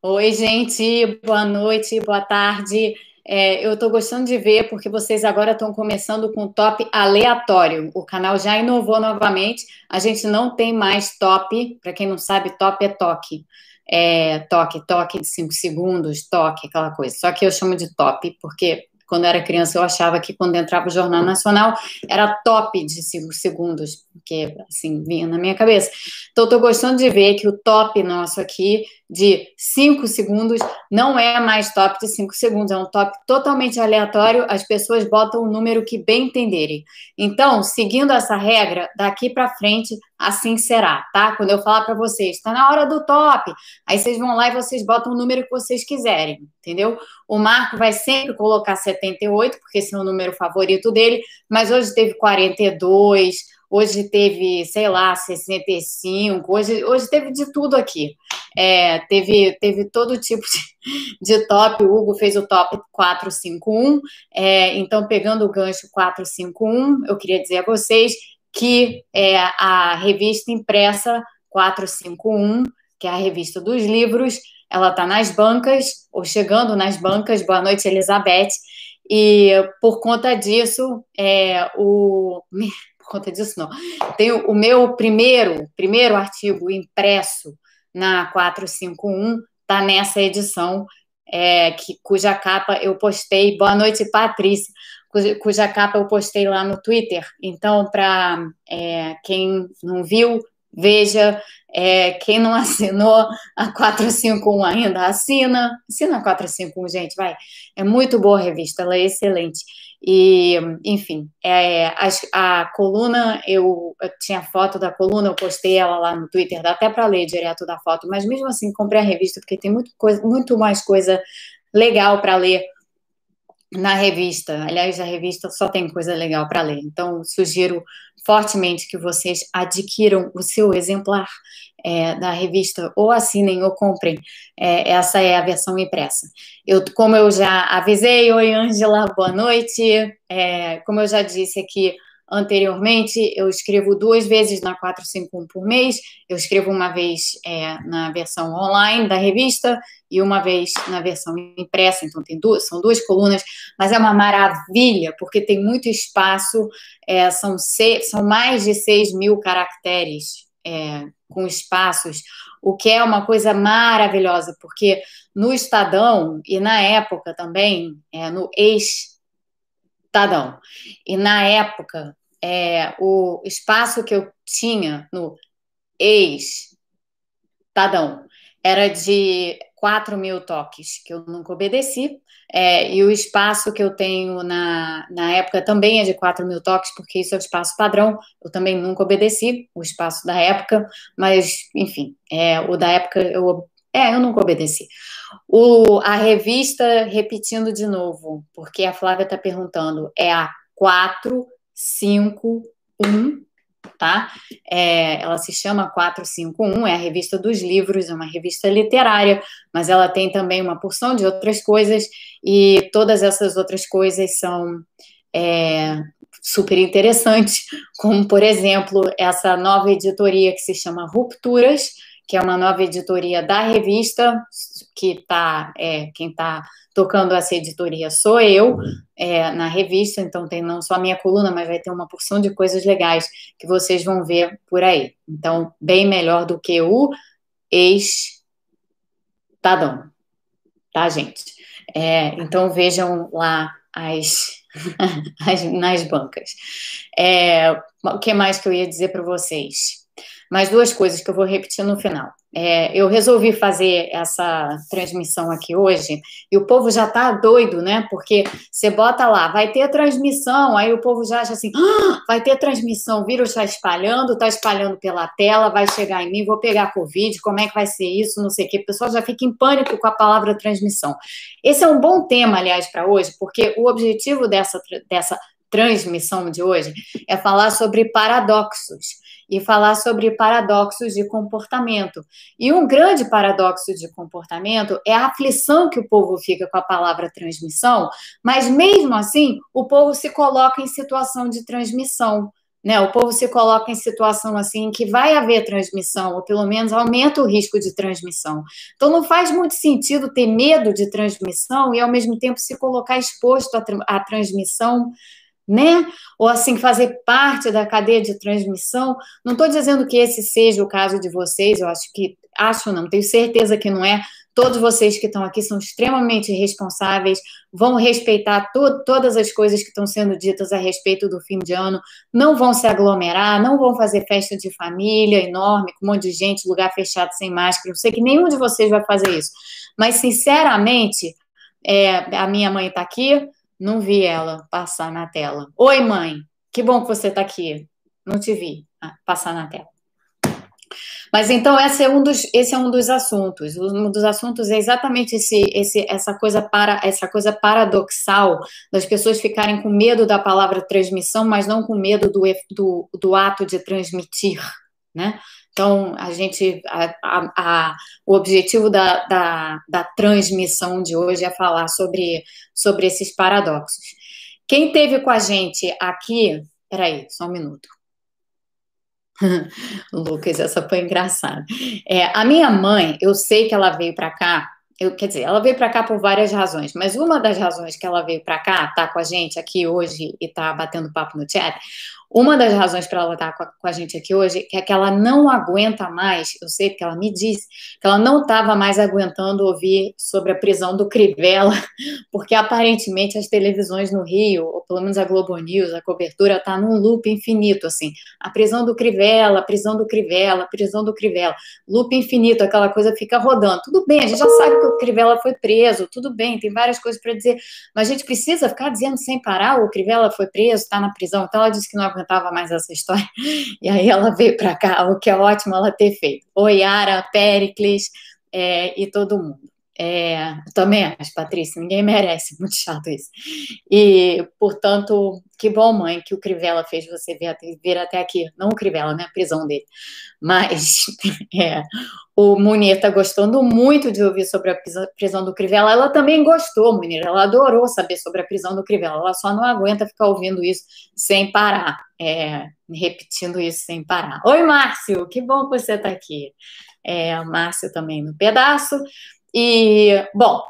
Oi, gente, boa noite, boa tarde. É, eu estou gostando de ver porque vocês agora estão começando com top aleatório. O canal já inovou novamente. A gente não tem mais top. Para quem não sabe, top é toque. É, toque, toque de 5 segundos, toque, aquela coisa. Só que eu chamo de top porque quando eu era criança, eu achava que quando entrava o Jornal Nacional era top de cinco segundos, porque assim vinha na minha cabeça. Então, estou gostando de ver que o top nosso aqui de 5 segundos não é mais top de 5 segundos, é um top totalmente aleatório, as pessoas botam o número que bem entenderem. Então, seguindo essa regra, daqui para frente, assim será, tá? Quando eu falar para vocês, está na hora do top, aí vocês vão lá e vocês botam o número que vocês quiserem, entendeu? O Marco vai sempre colocar 78, porque esse é o número favorito dele, mas hoje teve 42, hoje teve, sei lá, 65, hoje, hoje teve de tudo aqui. É, teve, teve todo tipo de, de, top, o Hugo fez o top 451, é, então pegando o gancho 451, eu queria dizer a vocês que é, a revista impressa 451, que é a revista dos livros, ela está nas bancas, ou chegando nas bancas, boa noite, Elizabeth, e por conta disso, é, o conta disso, não. Tem o meu primeiro, primeiro artigo impresso na 451, está nessa edição, é, que, cuja capa eu postei. Boa noite, Patrícia. Cuja, capa eu postei lá no Twitter. Então, para é, quem não viu, veja. É, quem não assinou a 451 ainda, assina. Assina a 451, gente, vai. É muito boa a revista, ela é excelente. E, enfim, é, a, a, coluna, eu, eu, tinha foto da coluna, eu postei ela lá no Twitter, dá até para ler direto da foto, mas mesmo assim comprei a revista, porque tem muito, coisa, muito mais coisa legal para ler na revista. Aliás, a revista só tem coisa legal para ler, então sugiro fortemente que vocês adquiram o seu exemplar é, da revista, ou assinem ou comprem. É, essa é a versão impressa. Eu, como eu já avisei, oi Ângela, boa noite. É, como eu já disse aqui anteriormente, eu escrevo duas vezes na 451 por mês. Eu escrevo uma vez é, na versão online da revista e uma vez na versão impressa. Então tem duas, são duas colunas, mas é uma maravilha porque tem muito espaço. É, são, seis, são mais de 6 mil caracteres é, com espaços, o que é uma coisa maravilhosa, porque no Estadão, e na época também, é, no ex-Estadão, e na época, é, o espaço que eu tinha no ex-Estadão era de 4 mil toques, que eu nunca obedeci, é, e o espaço que eu tenho na, na época também é de 4 mil toques, porque isso é o espaço padrão. Eu também nunca obedeci o espaço da época, mas, enfim, é, o da época eu. É, eu nunca obedeci. O, a revista, repetindo de novo, porque a Flávia está perguntando, é a 451 tá? É, ela se chama 451, é a revista dos livros, é uma revista literária, mas ela tem também uma porção de outras coisas, e todas essas outras coisas são é, super interessantes, como, por exemplo, essa nova editoria que se chama Rupturas, que é uma nova editoria da revista, que tá, é, quem está tocando essa editoria sou eu, é, na revista, então tem não só a minha coluna, mas vai ter uma porção de coisas legais que vocês vão ver por aí. Então, bem melhor do que o ex-Tadão, tá, gente? É, então, vejam lá as, as nas bancas. É, o que mais que eu ia dizer para vocês? Mais duas coisas que eu vou repetir no final. É, eu resolvi fazer essa transmissão aqui hoje e o povo já tá doido, né? Porque você bota lá, vai ter transmissão, aí o povo já acha assim, ah, vai ter transmissão, o vírus está espalhando, está espalhando pela tela, vai chegar em mim, vou pegar Covid, como é que vai ser isso, não sei o quê. O pessoal já fica em pânico com a palavra transmissão. Esse é um bom tema, aliás, para hoje, porque o objetivo dessa, dessa transmissão de hoje é falar sobre paradoxos e falar sobre paradoxos de comportamento. E um grande paradoxo de comportamento é a aflição que o povo fica com a palavra transmissão, mas mesmo assim, o povo se coloca em situação de transmissão. né? O povo se coloca em situação assim que vai haver transmissão, ou pelo menos aumenta o risco de transmissão. Então não faz muito sentido ter medo de transmissão e ao mesmo tempo se colocar exposto à, à transmissão né? Ou assim, fazer parte da cadeia de transmissão. Não estou dizendo que esse seja o caso de vocês, eu acho que, acho não, tenho certeza que não é. Todos vocês que estão aqui são extremamente responsáveis, vão respeitar to todas as coisas que estão sendo ditas a respeito do fim de ano, não vão se aglomerar, não vão fazer festa de família enorme, com um monte de gente, lugar fechado sem máscara. Eu sei que nenhum de vocês vai fazer isso. Mas, sinceramente, é, a minha mãe está aqui, não vi ela passar na tela. Oi, mãe. Que bom que você está aqui. Não te vi ah, passar na tela. Mas então esse é um dos, esse é um dos assuntos. Um dos assuntos é exatamente esse, esse, essa coisa para essa coisa paradoxal das pessoas ficarem com medo da palavra transmissão, mas não com medo do, do, do ato de transmitir, né? Então, a gente, a, a, a, o objetivo da, da, da, transmissão de hoje é falar sobre, sobre esses paradoxos. Quem teve com a gente aqui, peraí, só um minuto. Lucas, essa foi engraçada. É, a minha mãe, eu sei que ela veio para cá, eu, quer dizer, ela veio para cá por várias razões, mas uma das razões que ela veio para cá, tá com a gente aqui hoje e tá batendo papo no chat, uma das razões para ela estar com a, com a, gente aqui hoje é que ela não aguenta mais, eu sei porque ela me disse, que ela não estava mais aguentando ouvir sobre a prisão do Crivella, porque aparentemente as televisões no Rio, ou pelo menos a Globo News, a cobertura está num loop infinito, assim, a prisão do Crivella, a prisão do Crivella, a prisão do Crivella, loop infinito, aquela coisa fica rodando. Tudo bem, a gente já sabe que o Crivella foi preso, tudo bem, tem várias coisas para dizer, mas a gente precisa ficar dizendo sem parar, o Crivella foi preso, está na prisão, então ela disse que não aguenta aguentava mais essa história. E aí ela veio para cá, o que é ótimo ela ter feito. Oi, Yara, Pericles é, e todo mundo. É, também acho, Patrícia, ninguém merece, muito chato isso. E, portanto, que bom, mãe, que o Crivella fez você vir até, vir até aqui. Não o Crivella, né? A prisão dele. Mas é, o Munir está gostando muito de ouvir sobre a prisão do Crivella. Ela também gostou, Munir. Ela adorou saber sobre a prisão do Crivella. Ela só não aguenta ficar ouvindo isso sem parar. É, repetindo isso sem parar. Oi, Márcio, que bom que você está aqui. É, Márcio também no pedaço. E, bom,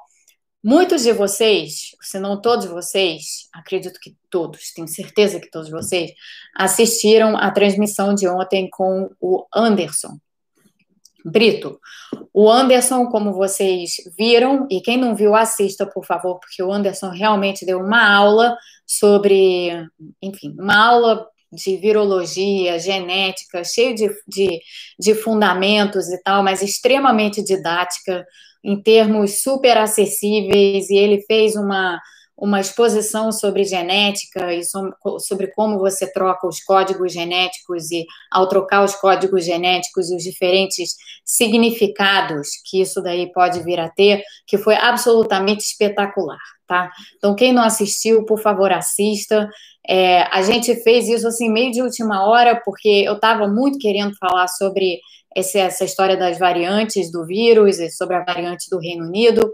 muitos de vocês, se não todos vocês, acredito que todos, tenho certeza que todos vocês, assistiram a transmissão de ontem com o Anderson Brito. O Anderson, como vocês viram, e quem não viu, assista, por favor, porque o Anderson realmente deu uma aula sobre, enfim, uma aula de virologia, genética, cheio de, de, de fundamentos e tal, mas extremamente didática em termos super acessíveis, e ele fez uma, uma exposição sobre genética e sobre como você troca os códigos genéticos e, ao trocar os códigos genéticos, os diferentes significados que isso daí pode vir a ter, que foi absolutamente espetacular, tá? Então, quem não assistiu, por favor, assista. É, a gente fez isso assim meio de última hora, porque eu estava muito querendo falar sobre esse, essa história das variantes do vírus e sobre a variante do Reino Unido.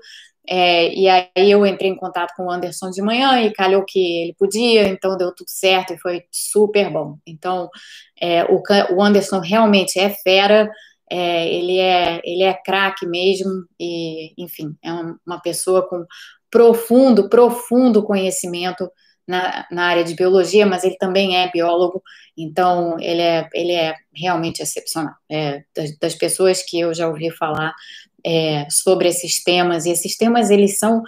É, e aí eu entrei em contato com o Anderson de manhã e calhou que ele podia, então deu tudo certo e foi super bom. Então, é, o, o, Anderson realmente é fera, é, ele é, ele é craque mesmo, e, enfim, é uma pessoa com profundo, profundo conhecimento na, na, área de biologia, mas ele também é biólogo, então ele é, ele é realmente excepcional. É, das, das pessoas que eu já ouvi falar é, sobre esses temas, e esses temas eles são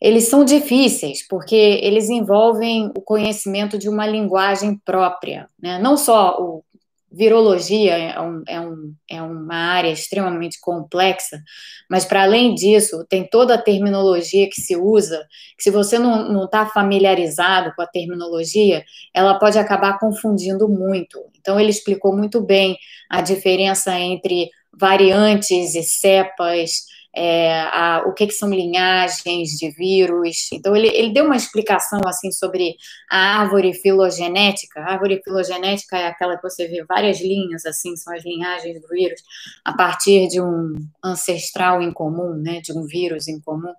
eles são difíceis, porque eles envolvem o conhecimento de uma linguagem própria, né? não só o virologia é, um, é, um, é uma área extremamente complexa, mas para além disso, tem toda a terminologia que se usa, que se você não está familiarizado com a terminologia, ela pode acabar confundindo muito. Então, ele explicou muito bem a diferença entre variantes e cepas, é, a, o que, que, são linhagens de vírus. Então, ele, ele deu uma explicação assim sobre a árvore filogenética. A árvore filogenética é aquela que você vê várias linhas, assim, são as linhagens do vírus, a partir de um ancestral em comum, né, de um vírus em comum.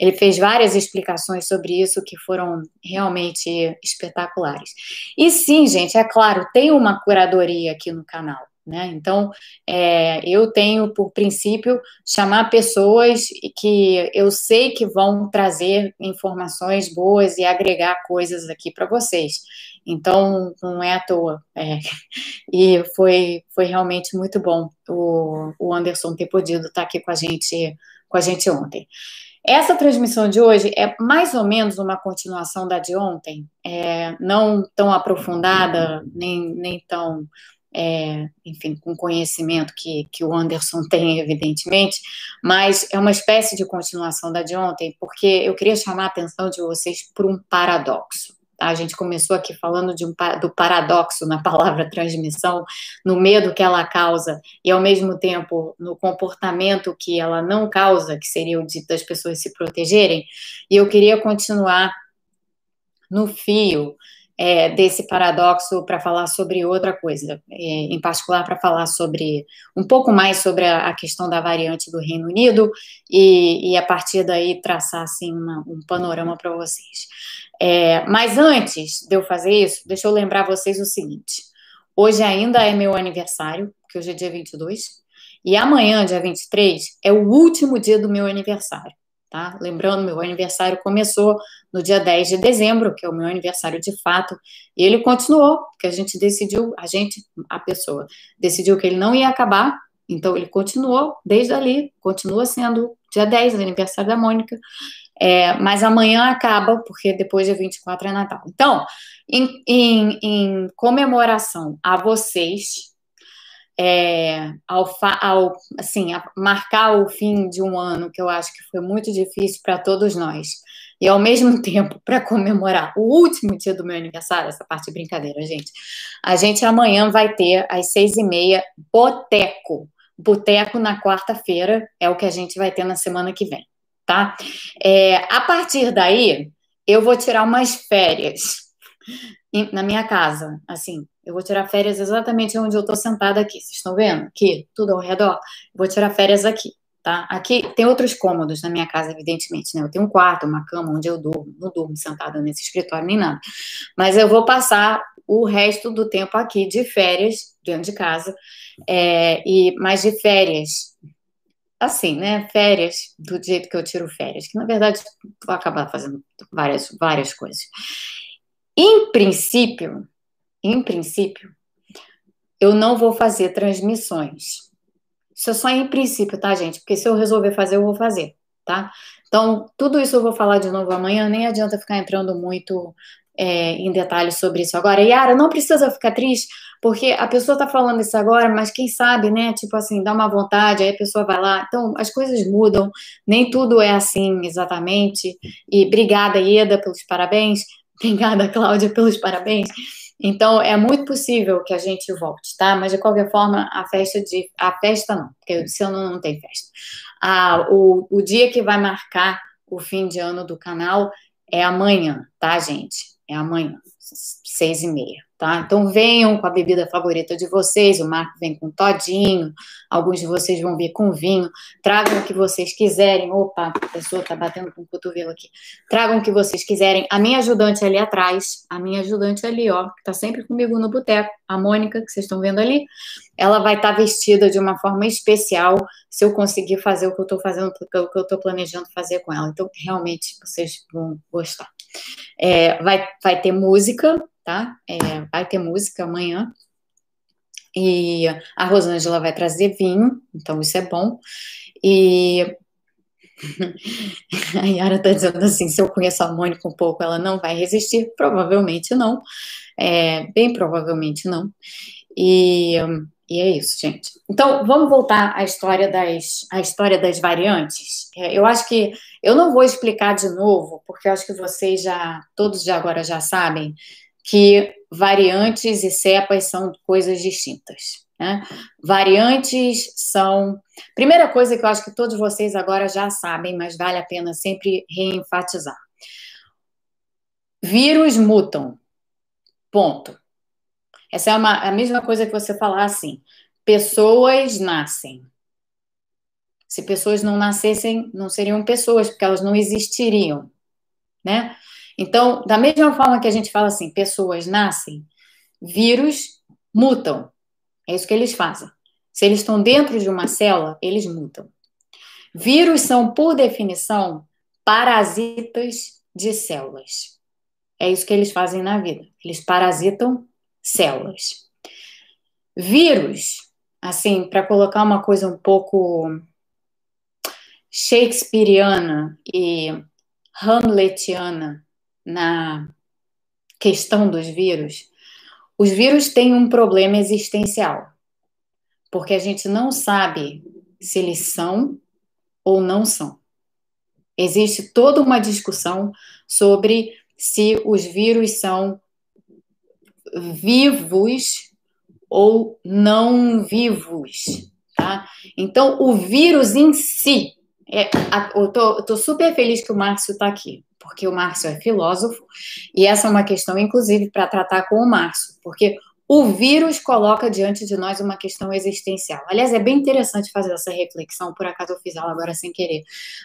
Ele fez várias explicações sobre isso que foram realmente espetaculares. E sim, gente, é claro, tem uma curadoria aqui no canal. Né? Então, é, eu tenho por princípio chamar pessoas que eu sei que vão trazer informações boas e agregar coisas aqui para vocês. Então, não é à toa. É. E foi, foi realmente muito bom o, o Anderson ter podido estar aqui com a gente, com a gente ontem. Essa transmissão de hoje é mais ou menos uma continuação da de ontem, é, não tão aprofundada, nem, nem tão é, enfim, com conhecimento que, que o Anderson tem, evidentemente, mas é uma espécie de continuação da de ontem, porque eu queria chamar a atenção de vocês por um paradoxo. Tá? A gente começou aqui falando de um, do paradoxo na palavra transmissão, no medo que ela causa e, ao mesmo tempo, no comportamento que ela não causa, que seria o de das pessoas se protegerem, e eu queria continuar no fio é, desse paradoxo para falar sobre outra coisa, é, em particular para falar sobre um pouco mais sobre a, a questão da variante do Reino Unido e, e a partir daí traçar assim uma, um panorama para vocês. É, mas antes de eu fazer isso, deixa eu lembrar vocês o seguinte: hoje ainda é meu aniversário, que hoje é dia 22, e amanhã, dia 23, é o último dia do meu aniversário tá? Lembrando, meu aniversário começou no dia 10 de dezembro, que é o meu aniversário de fato, e ele continuou, porque a gente decidiu, a gente, a pessoa, decidiu que ele não ia acabar, então ele continuou desde ali, continua sendo dia 10, aniversário da Mônica, é, mas amanhã acaba, porque depois dia 24 é Natal. Então, em, em, em comemoração a vocês, é, ao, ao, assim, marcar o fim de um ano que eu acho que foi muito difícil para todos nós, e ao mesmo tempo para comemorar o último dia do meu aniversário, essa parte de brincadeira, gente, a gente amanhã vai ter às seis e meia boteco. Boteco na quarta-feira é o que a gente vai ter na semana que vem, tá? É, a partir daí, eu vou tirar umas férias na minha casa, assim, eu vou tirar férias exatamente onde eu estou sentada aqui. Vocês estão vendo? Aqui, tudo ao redor. vou tirar férias aqui, tá? Aqui tem outros cômodos na minha casa, evidentemente, né? Eu tenho um quarto, uma cama onde eu durmo. Não durmo sentada nesse escritório nem nada. Mas eu vou passar o resto do tempo aqui de férias, dentro de casa. É, e mais de férias assim, né? Férias, do jeito que eu tiro férias, que na verdade vou acabar fazendo várias, várias coisas. Em princípio, em princípio, eu não vou fazer transmissões. Isso é só em princípio, tá, gente? Porque se eu resolver fazer, eu vou fazer, tá? Então, tudo isso eu vou falar de novo amanhã, nem adianta ficar entrando muito é, em detalhes sobre isso agora. Yara, não precisa ficar triste, porque a pessoa tá falando isso agora, mas quem sabe, né? Tipo assim, dá uma vontade, aí a pessoa vai lá. Então, as coisas mudam, nem tudo é assim exatamente. E obrigada, Ieda, pelos parabéns. Obrigada, Cláudia, pelos parabéns. Então, é muito possível que a gente volte, tá? Mas, de qualquer forma, a festa de... A festa não, porque esse ano não tem festa. Ah, o, o dia que vai marcar o fim de ano do canal é amanhã, tá, gente? É amanhã, seis e meia tá? Então venham com a bebida favorita de vocês, o Marco vem com todinho, alguns de vocês vão vir com vinho, tragam o que vocês quiserem. Opa, a pessoa tá batendo com o cotovelo aqui. Tragam o que vocês quiserem. A minha ajudante ali atrás, a minha ajudante ali, ó, que tá sempre comigo no boteco, a Mônica, que vocês estão vendo ali, ela vai estar tá vestida de uma forma especial se eu conseguir fazer o que eu tô fazendo, o que eu tô planejando fazer com ela. Então, realmente, vocês vão gostar. É, vai, vai ter música, tá? É, vai ter música amanhã. E a Rosângela vai trazer vinho, então isso é bom. E a Yara está dizendo assim: se eu conheço a Mônica um pouco, ela não vai resistir? Provavelmente não. É, bem provavelmente não. E, e é isso, gente. Então, vamos voltar à história das, à história das variantes. É, eu acho que eu não vou explicar de novo, porque eu acho que vocês já, todos já agora já sabem que variantes e cepas são coisas distintas, Né? Variantes são. Primeira coisa que eu acho que todos vocês agora já sabem, mas vale a pena sempre reenfatizar: vírus mutam. Ponto. Essa é uma, a mesma coisa que você falar assim: pessoas nascem. Se pessoas não nascessem, não seriam pessoas, porque elas não existiriam, né? Então, da mesma forma que a gente fala assim, pessoas nascem, vírus mutam. É isso que eles fazem. Se eles estão dentro de uma célula, eles mutam. Vírus são, por definição, parasitas de células. É isso que eles fazem na vida. Eles parasitam células. Vírus, assim, para colocar uma coisa um pouco shakespeariana e hamletiana na questão dos vírus, os vírus têm um problema existencial, porque a gente não sabe se eles são ou não são. Existe toda uma discussão sobre se os vírus são vivos ou não vivos, tá? Então, o vírus em si, é, eu, tô, eu tô super feliz que o Márcio está aqui, porque o Márcio é filósofo, e essa é uma questão, inclusive, para tratar com o Márcio, porque o vírus coloca diante de nós uma questão existencial. Aliás, é bem interessante fazer essa reflexão, por acaso eu fiz ela agora sem querer,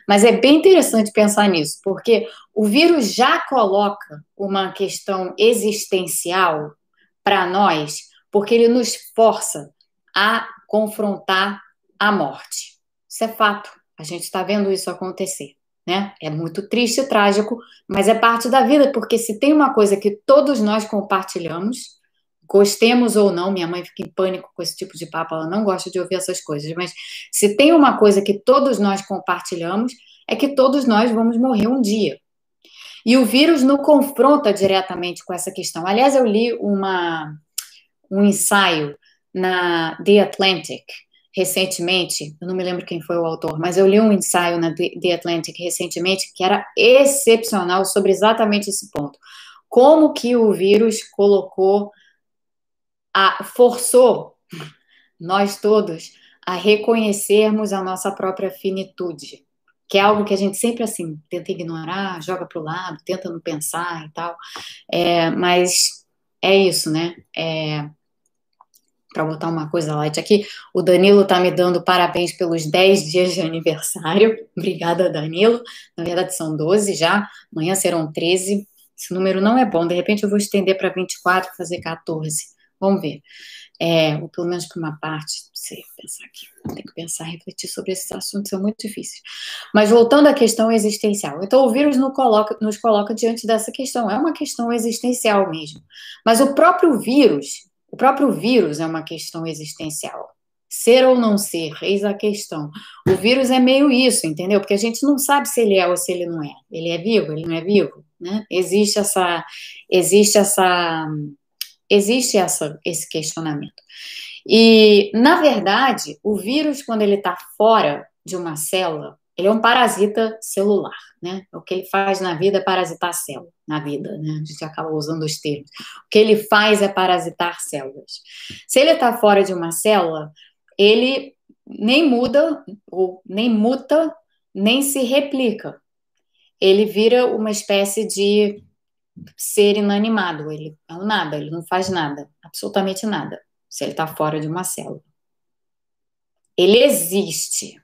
mas é bem interessante pensar nisso, porque o vírus já coloca uma questão existencial para nós, porque ele nos força a confrontar a morte. Isso é fato. A gente está vendo isso acontecer. Né? É muito triste trágico, mas é parte da vida, porque se tem uma coisa que todos nós compartilhamos, gostemos ou não, minha mãe fica em pânico com esse tipo de papo, ela não gosta de ouvir essas coisas, mas se tem uma coisa que todos nós compartilhamos, é que todos nós vamos morrer um dia. E o vírus não confronta diretamente com essa questão. Aliás, eu li uma, um ensaio na The Atlantic, recentemente, eu não me lembro quem foi o autor, mas eu li um ensaio na The Atlantic recentemente que era excepcional sobre exatamente esse ponto. Como que o vírus colocou, a, forçou nós todos a reconhecermos a nossa própria finitude, que é algo que a gente sempre assim tenta ignorar, joga para o lado, tenta não pensar e tal. É, mas é isso, né? É, para botar uma coisa light aqui, o Danilo está me dando parabéns pelos 10 dias de aniversário. Obrigada, Danilo. Na verdade, são 12 já, amanhã serão 13. Esse número não é bom, de repente eu vou estender para 24, fazer 14. Vamos ver. É, ou pelo menos para uma parte, não sei, pensar aqui. Tem que pensar, refletir sobre esses assuntos, são muito difíceis. Mas voltando à questão existencial. Então, o vírus nos coloca, nos coloca diante dessa questão. É uma questão existencial mesmo. Mas o próprio vírus, o próprio vírus é uma questão existencial. Ser ou não ser, eis a questão. O vírus é meio isso, entendeu? Porque a gente não sabe se ele é ou se ele não é. Ele é vivo, ele não é vivo, né? Existe essa, existe essa, existe essa, esse questionamento. E, na verdade, o vírus, quando ele está fora de uma célula, ele é um parasita celular, né? O que ele faz na vida é parasitar a célula, na vida, né? A gente acaba usando os termos. O que ele faz é parasitar células. Se ele está fora de uma célula, ele nem muda, ou nem muta, nem se replica. Ele vira uma espécie de ser inanimado. Ele é um nada, ele não faz nada, absolutamente nada, se ele está fora de uma célula. Ele existe,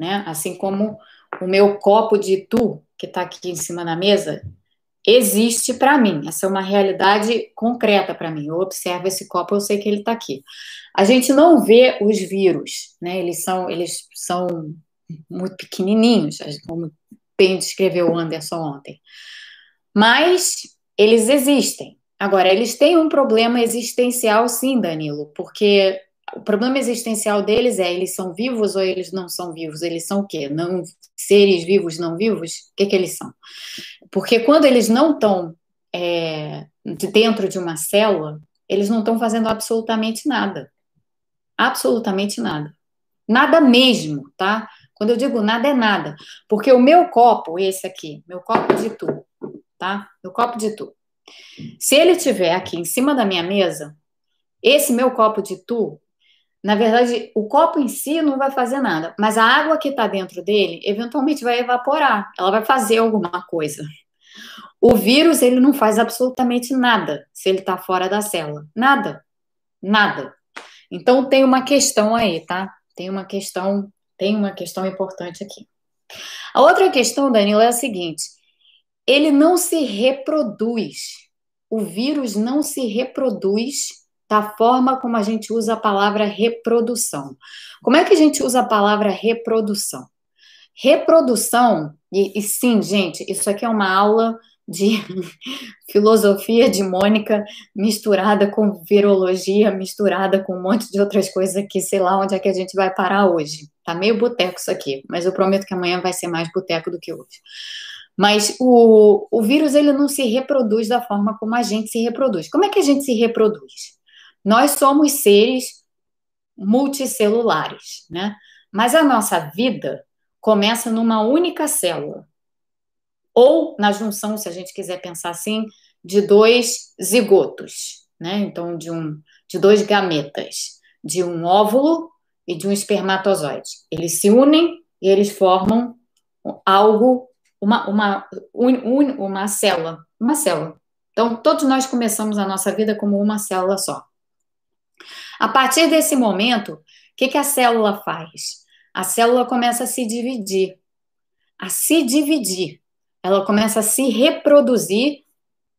né? Assim como o meu copo de tu, que está aqui em cima da mesa, existe para mim. Essa é uma realidade concreta para mim. Eu observo esse copo, eu sei que ele está aqui. A gente não vê os vírus, né? Eles são, eles são muito pequenininhos, como bem descreveu o Anderson ontem. Mas eles existem. Agora, eles têm um problema existencial, sim, Danilo, porque o problema existencial deles é eles são vivos ou eles não são vivos? Eles são o quê? Não, seres vivos não vivos? O que, que eles são? Porque quando eles não estão é, dentro de uma célula, eles não estão fazendo absolutamente nada. Absolutamente nada. Nada mesmo, tá? Quando eu digo nada, é nada. Porque o meu copo, esse aqui, meu copo de tubo, tá? Meu copo de tubo. Se ele estiver aqui em cima da minha mesa, esse meu copo de tu na verdade, o copo em si não vai fazer nada, mas a água que está dentro dele, eventualmente vai evaporar, ela vai fazer alguma coisa. O vírus, ele não faz absolutamente nada se ele está fora da célula. Nada. Nada. Então, tem uma questão aí, tá? Tem uma questão, tem uma questão importante aqui. A outra questão, Danilo, é a seguinte: ele não se reproduz. O vírus não se reproduz da forma como a gente usa a palavra reprodução. Como é que a gente usa a palavra reprodução? Reprodução, e, e sim, gente, isso aqui é uma aula de filosofia de Mônica misturada com virologia, misturada com um monte de outras coisas que sei lá onde é que a gente vai parar hoje. Tá meio boteco isso aqui, mas eu prometo que amanhã vai ser mais boteco do que hoje. Mas o, o vírus ele não se reproduz da forma como a gente se reproduz. Como é que a gente se reproduz? Nós somos seres multicelulares, né? Mas a nossa vida começa numa única célula. Ou na junção, se a gente quiser pensar assim, de dois zigotos, né? Então, de, um, de dois gametas, de um óvulo e de um espermatozoide. Eles se unem e eles formam algo, uma, uma, un, uma célula, uma célula. Então, todos nós começamos a nossa vida como uma célula só. A partir desse momento, o que, que a célula faz? A célula começa a se dividir. A se dividir. Ela começa a se reproduzir,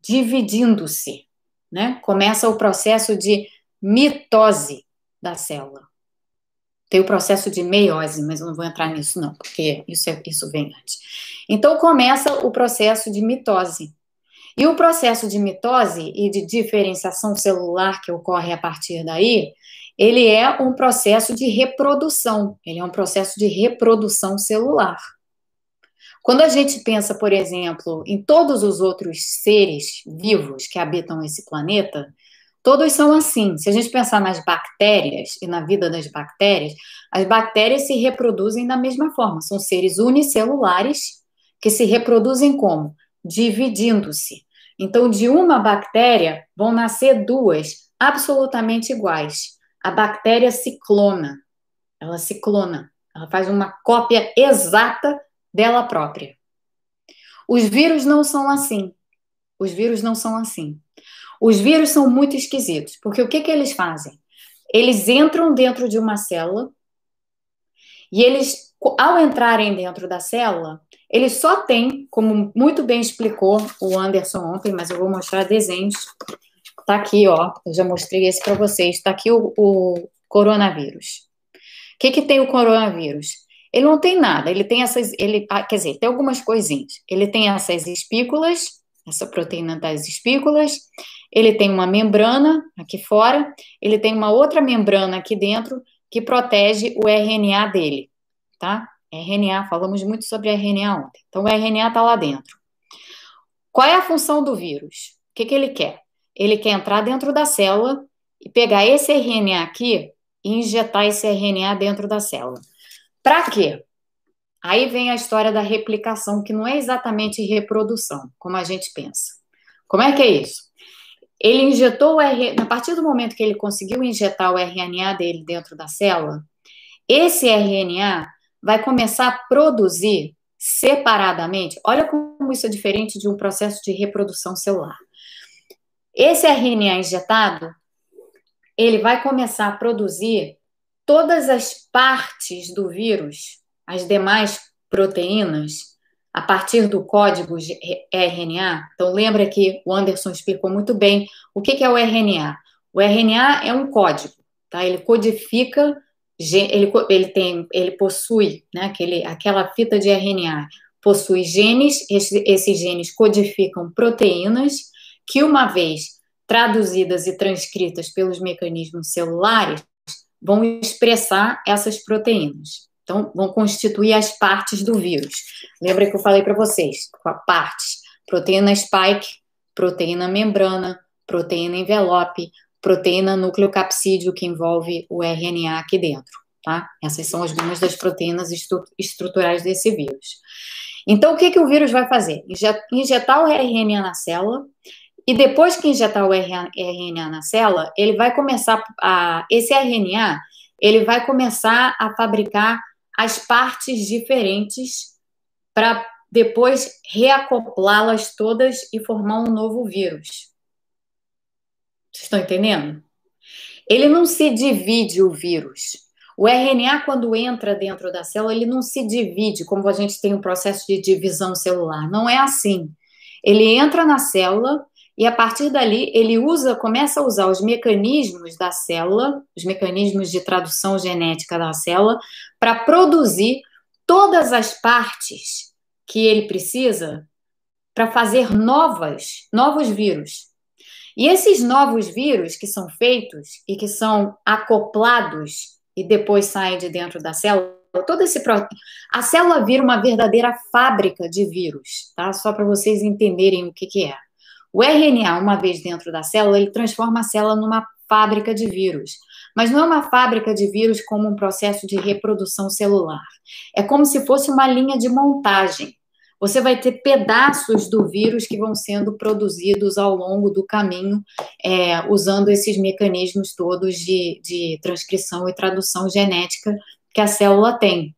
dividindo-se. Né? Começa o processo de mitose da célula. Tem o processo de meiose, mas eu não vou entrar nisso, não, porque isso, é, isso vem antes. Então, começa o processo de mitose. E o processo de mitose e de diferenciação celular que ocorre a partir daí, ele é um processo de reprodução, ele é um processo de reprodução celular. Quando a gente pensa, por exemplo, em todos os outros seres vivos que habitam esse planeta, todos são assim. Se a gente pensar nas bactérias e na vida das bactérias, as bactérias se reproduzem da mesma forma. São seres unicelulares que se reproduzem como? Dividindo-se. Então, de uma bactéria vão nascer duas absolutamente iguais. A bactéria se clona. Ela se clona. Ela faz uma cópia exata dela própria. Os vírus não são assim. Os vírus não são assim. Os vírus são muito esquisitos, porque o que, que eles fazem? Eles entram dentro de uma célula e eles, ao entrarem dentro da célula, ele só tem, como muito bem explicou o Anderson ontem, mas eu vou mostrar desenhos. Tá aqui, ó. Eu já mostrei esse para vocês. Tá aqui o, o coronavírus. O que, que tem o coronavírus? Ele não tem nada. Ele tem essas. Ele, ah, quer dizer, tem algumas coisinhas. Ele tem essas espículas, essa proteína das espículas. Ele tem uma membrana aqui fora. Ele tem uma outra membrana aqui dentro que protege o RNA dele, tá? RNA, falamos muito sobre RNA ontem. Então, o RNA está lá dentro. Qual é a função do vírus? O que, que ele quer? Ele quer entrar dentro da célula e pegar esse RNA aqui e injetar esse RNA dentro da célula. Para quê? Aí vem a história da replicação, que não é exatamente reprodução, como a gente pensa. Como é que é isso? Ele injetou o RNA, a partir do momento que ele conseguiu injetar o RNA dele dentro da célula, esse RNA vai começar a produzir separadamente. Olha como isso é diferente de um processo de reprodução celular. Esse RNA injetado, ele vai começar a produzir todas as partes do vírus, as demais proteínas, a partir do código RNA. Então, lembra que o Anderson explicou muito bem o que é o RNA. O RNA é um código, tá? Ele codifica ele, ele, tem, ele possui, né, aquele, aquela fita de RNA, possui genes, esse, esses genes codificam proteínas, que uma vez traduzidas e transcritas pelos mecanismos celulares, vão expressar essas proteínas. Então, vão constituir as partes do vírus. Lembra que eu falei para vocês? Partes: proteína spike, proteína membrana, proteína envelope, proteína nucleocapsídeo, que envolve o RNA aqui dentro, tá? Essas são as duas das proteínas estruturais desse vírus. Então, o que, que o vírus vai fazer? Injetar o RNA na célula, e depois que injetar o RNA na célula, ele vai começar a. Esse RNA ele vai começar a fabricar as partes diferentes para depois reacoplá-las todas e formar um novo vírus. Vocês estão entendendo? Ele não se divide o vírus. O RNA, quando entra dentro da célula, ele não se divide, como a gente tem um processo de divisão celular. Não é assim. Ele entra na célula e a partir dali ele usa, começa a usar os mecanismos da célula, os mecanismos de tradução genética da célula, para produzir todas as partes que ele precisa para fazer novas, novos vírus. E esses novos vírus que são feitos e que são acoplados e depois saem de dentro da célula, todo esse a célula vira uma verdadeira fábrica de vírus, tá? Só para vocês entenderem o que, que é. O RNA, uma vez dentro da célula, ele transforma a célula numa fábrica de vírus. Mas não é uma fábrica de vírus como um processo de reprodução celular. É como se fosse uma linha de montagem. Você vai ter pedaços do vírus que vão sendo produzidos ao longo do caminho, é, usando esses mecanismos todos de, de transcrição e tradução genética que a célula tem.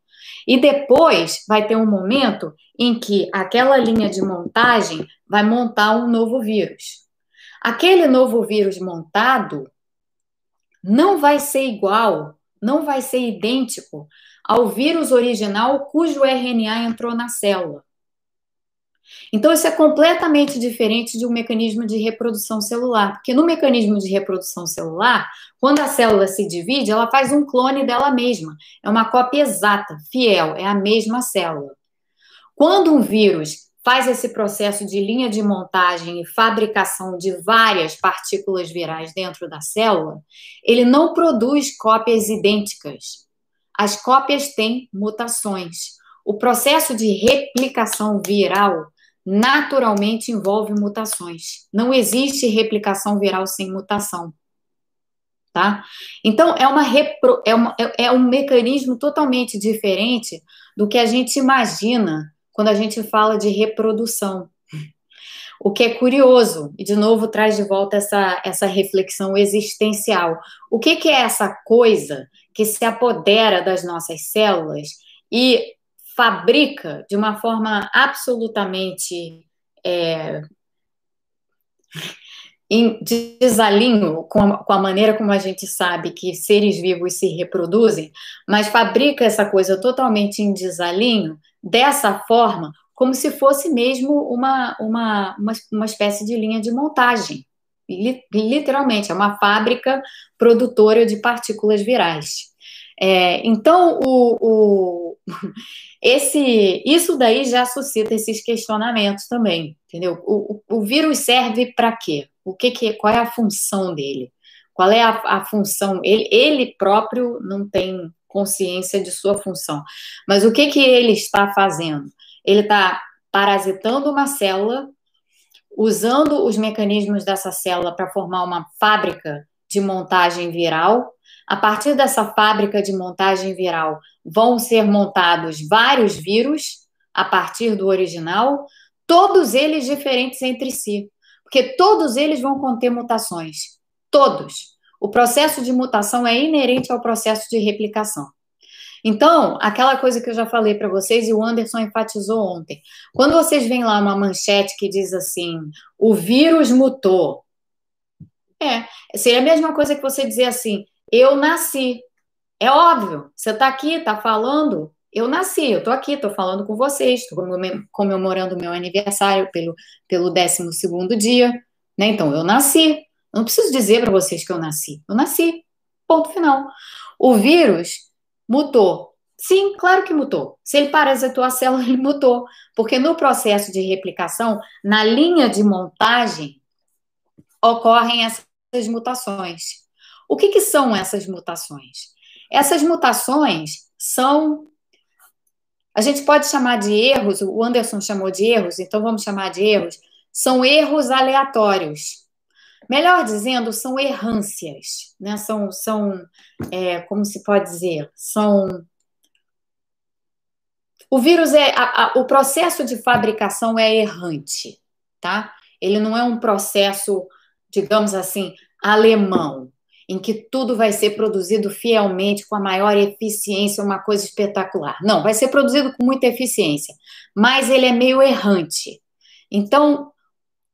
E depois vai ter um momento em que aquela linha de montagem vai montar um novo vírus. Aquele novo vírus montado não vai ser igual, não vai ser idêntico ao vírus original cujo RNA entrou na célula. Então, isso é completamente diferente de um mecanismo de reprodução celular, porque no mecanismo de reprodução celular, quando a célula se divide, ela faz um clone dela mesma. É uma cópia exata, fiel, é a mesma célula. Quando um vírus faz esse processo de linha de montagem e fabricação de várias partículas virais dentro da célula, ele não produz cópias idênticas. As cópias têm mutações. O processo de replicação viral naturalmente envolve mutações. Não existe replicação viral sem mutação. Tá? Então, é, uma repro, é, uma, é, é um mecanismo totalmente diferente do que a gente imagina quando a gente fala de reprodução. O que é curioso, e de novo traz de volta essa, essa reflexão existencial. O que, que é essa coisa que se apodera das nossas células e fabrica de uma forma absolutamente é, em desalinho com a, com a, maneira como a gente sabe que seres vivos se reproduzem, mas fabrica essa coisa totalmente em desalinho, dessa forma, como se fosse mesmo uma, uma, uma, uma espécie de linha de montagem. Literalmente, é uma fábrica produtora de partículas virais. É, então, o, o, esse, isso daí já suscita esses questionamentos também, entendeu? O, o, o vírus serve para quê? O que, que qual é a função dele? Qual é a, a função? Ele, ele próprio não tem consciência de sua função. Mas o que, que ele está fazendo? Ele está parasitando uma célula, usando os mecanismos dessa célula para formar uma fábrica de montagem viral a partir dessa fábrica de montagem viral, vão ser montados vários vírus a partir do original, todos eles diferentes entre si, porque todos eles vão conter mutações. Todos. O processo de mutação é inerente ao processo de replicação. Então, aquela coisa que eu já falei para vocês e o Anderson enfatizou ontem. Quando vocês veem lá uma manchete que diz assim: o vírus mutou. É, seria a mesma coisa que você dizer assim: eu nasci. É óbvio, você está aqui, está falando, eu nasci, eu estou aqui, estou falando com vocês, estou comemorando o meu aniversário pelo, pelo 12 dia, né? Então, eu nasci. Eu não preciso dizer para vocês que eu nasci. Eu nasci. Ponto final. O vírus mutou. Sim, claro que mutou. Se ele parasitou a célula, ele mutou. Porque no processo de replicação, na linha de montagem, ocorrem essas mutações. O que, que são essas mutações? Essas mutações são. A gente pode chamar de erros, o Anderson chamou de erros, então vamos chamar de erros. São erros aleatórios. Melhor dizendo, são errâncias, né? São, são é, como se pode dizer, são o vírus é a, a, o processo de fabricação é errante, tá? Ele não é um processo, digamos assim, alemão. Em que tudo vai ser produzido fielmente, com a maior eficiência, uma coisa espetacular. Não, vai ser produzido com muita eficiência, mas ele é meio errante. Então,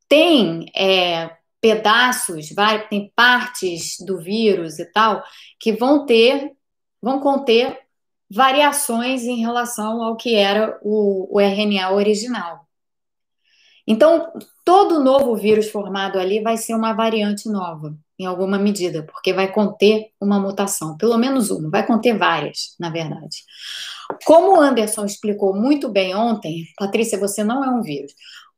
tem é, pedaços, vai, tem partes do vírus e tal, que vão ter, vão conter variações em relação ao que era o, o RNA original. Então, todo novo vírus formado ali vai ser uma variante nova, em alguma medida, porque vai conter uma mutação, pelo menos uma, vai conter várias, na verdade. Como o Anderson explicou muito bem ontem, Patrícia, você não é um vírus.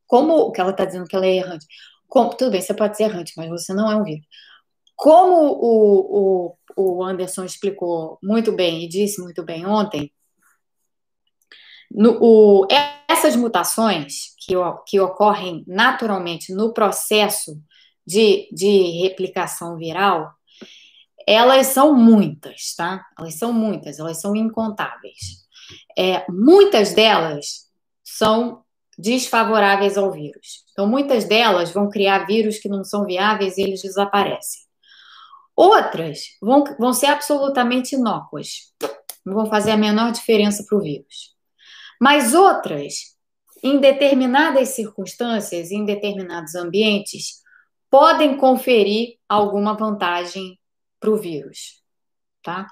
Como o que ela está dizendo que ela é errante. Como, tudo bem, você pode ser errante, mas você não é um vírus. Como o, o, o Anderson explicou muito bem e disse muito bem ontem, no, o, essas mutações que, que ocorrem naturalmente no processo de, de replicação viral, elas são muitas, tá? Elas são muitas, elas são incontáveis. É, muitas delas são desfavoráveis ao vírus. Então, muitas delas vão criar vírus que não são viáveis e eles desaparecem. Outras vão, vão ser absolutamente inócuas, não vão fazer a menor diferença para o vírus. Mas outras, em determinadas circunstâncias, em determinados ambientes, podem conferir alguma vantagem para o vírus, tá?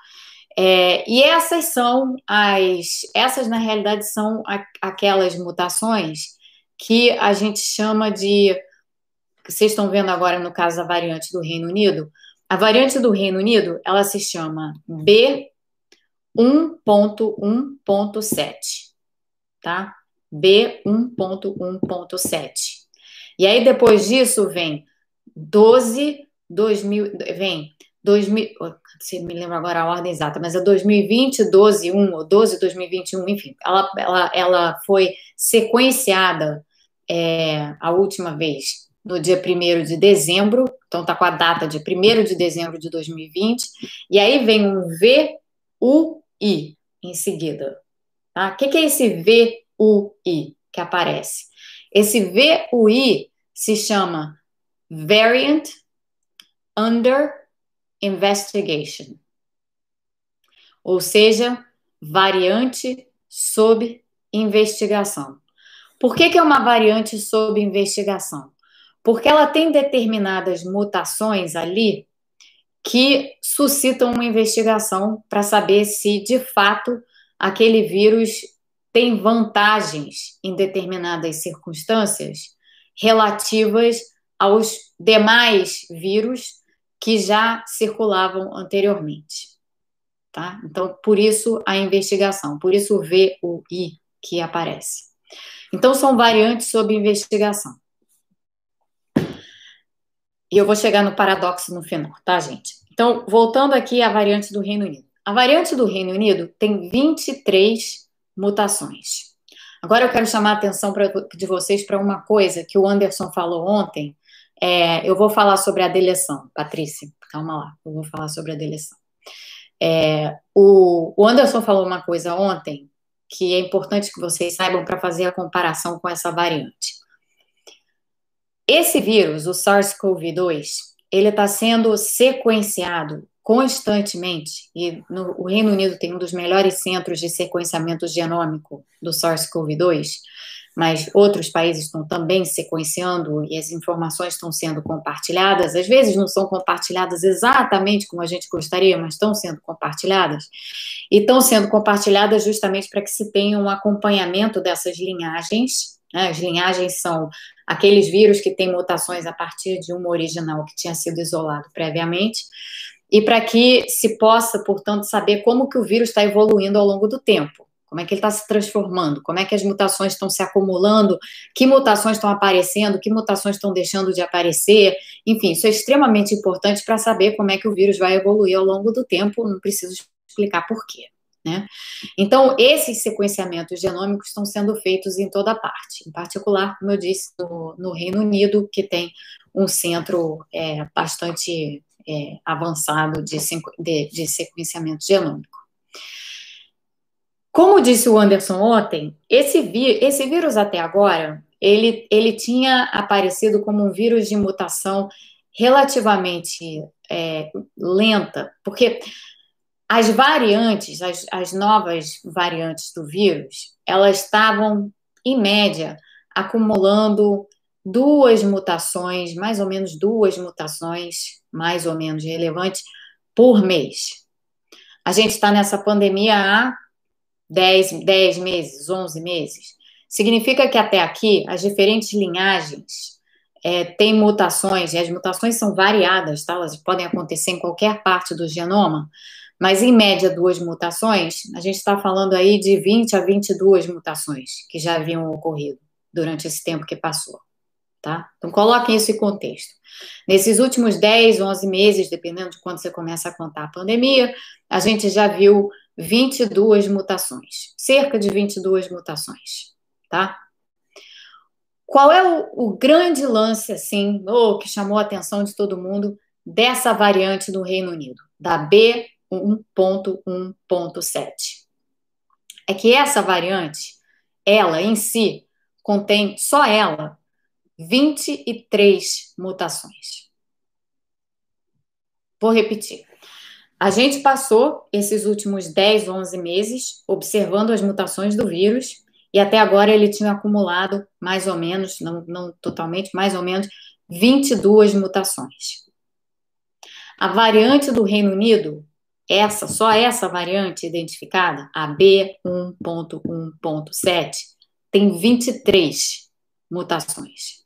É, e essas são as, essas na realidade são aquelas mutações que a gente chama de, vocês estão vendo agora no caso da variante do Reino Unido, a variante do Reino Unido, ela se chama B1.1.7 tá? B1.1.7. E aí depois disso vem 12 2000 vem 2000, se me lembro agora a ordem exata, mas é 2020 12 1 ou 12 2021, enfim, ela ela, ela foi sequenciada é, a última vez no dia 1 de dezembro, então tá com a data de 1 de dezembro de 2020, e aí vem um VUI em seguida, Tá? O que, que é esse VUI que aparece? Esse VUI se chama Variant Under Investigation. Ou seja, variante sob investigação. Por que, que é uma variante sob investigação? Porque ela tem determinadas mutações ali que suscitam uma investigação para saber se de fato aquele vírus tem vantagens em determinadas circunstâncias relativas aos demais vírus que já circulavam anteriormente. Tá? Então, por isso a investigação, por isso o VUI que aparece. Então, são variantes sob investigação. E eu vou chegar no paradoxo no final, tá, gente? Então, voltando aqui à variante do Reino Unido. A variante do Reino Unido tem 23 mutações. Agora eu quero chamar a atenção pra, de vocês para uma coisa que o Anderson falou ontem. É, eu vou falar sobre a deleção, Patrícia, calma lá, eu vou falar sobre a deleção. É, o, o Anderson falou uma coisa ontem que é importante que vocês saibam para fazer a comparação com essa variante. Esse vírus, o SARS-CoV-2, ele está sendo sequenciado constantemente, e no, o Reino Unido tem um dos melhores centros de sequenciamento genômico do SARS-CoV-2, mas outros países estão também sequenciando e as informações estão sendo compartilhadas. Às vezes não são compartilhadas exatamente como a gente gostaria, mas estão sendo compartilhadas. E estão sendo compartilhadas justamente para que se tenha um acompanhamento dessas linhagens. Né? As linhagens são aqueles vírus que têm mutações a partir de uma original que tinha sido isolado previamente e para que se possa, portanto, saber como que o vírus está evoluindo ao longo do tempo, como é que ele está se transformando, como é que as mutações estão se acumulando, que mutações estão aparecendo, que mutações estão deixando de aparecer, enfim, isso é extremamente importante para saber como é que o vírus vai evoluir ao longo do tempo, não preciso explicar por quê. Né? Então, esses sequenciamentos genômicos estão sendo feitos em toda parte, em particular, como eu disse, no, no Reino Unido, que tem um centro é, bastante é, avançado de, de, de sequenciamento genômico. Como disse o Anderson ontem, esse, esse vírus até agora, ele, ele tinha aparecido como um vírus de mutação relativamente é, lenta, porque as variantes, as, as novas variantes do vírus, elas estavam, em média, acumulando duas mutações, mais ou menos duas mutações, mais ou menos relevantes, por mês. A gente está nessa pandemia há 10, 10 meses, 11 meses. Significa que até aqui as diferentes linhagens é, têm mutações, e as mutações são variadas, tá? elas podem acontecer em qualquer parte do genoma, mas em média duas mutações, a gente está falando aí de 20 a 22 mutações que já haviam ocorrido durante esse tempo que passou. Tá? Então, coloquem isso em contexto. Nesses últimos 10, 11 meses, dependendo de quando você começa a contar a pandemia, a gente já viu 22 mutações, cerca de 22 mutações, tá? Qual é o, o grande lance, assim, oh, que chamou a atenção de todo mundo dessa variante do Reino Unido, da B1.1.7? É que essa variante, ela em si, contém só ela 23 mutações. Vou repetir. A gente passou esses últimos 10, 11 meses observando as mutações do vírus e até agora ele tinha acumulado mais ou menos, não, não totalmente, mais ou menos 22 mutações. A variante do Reino Unido, essa, só essa variante identificada, a B1.1.7, tem 23 mutações.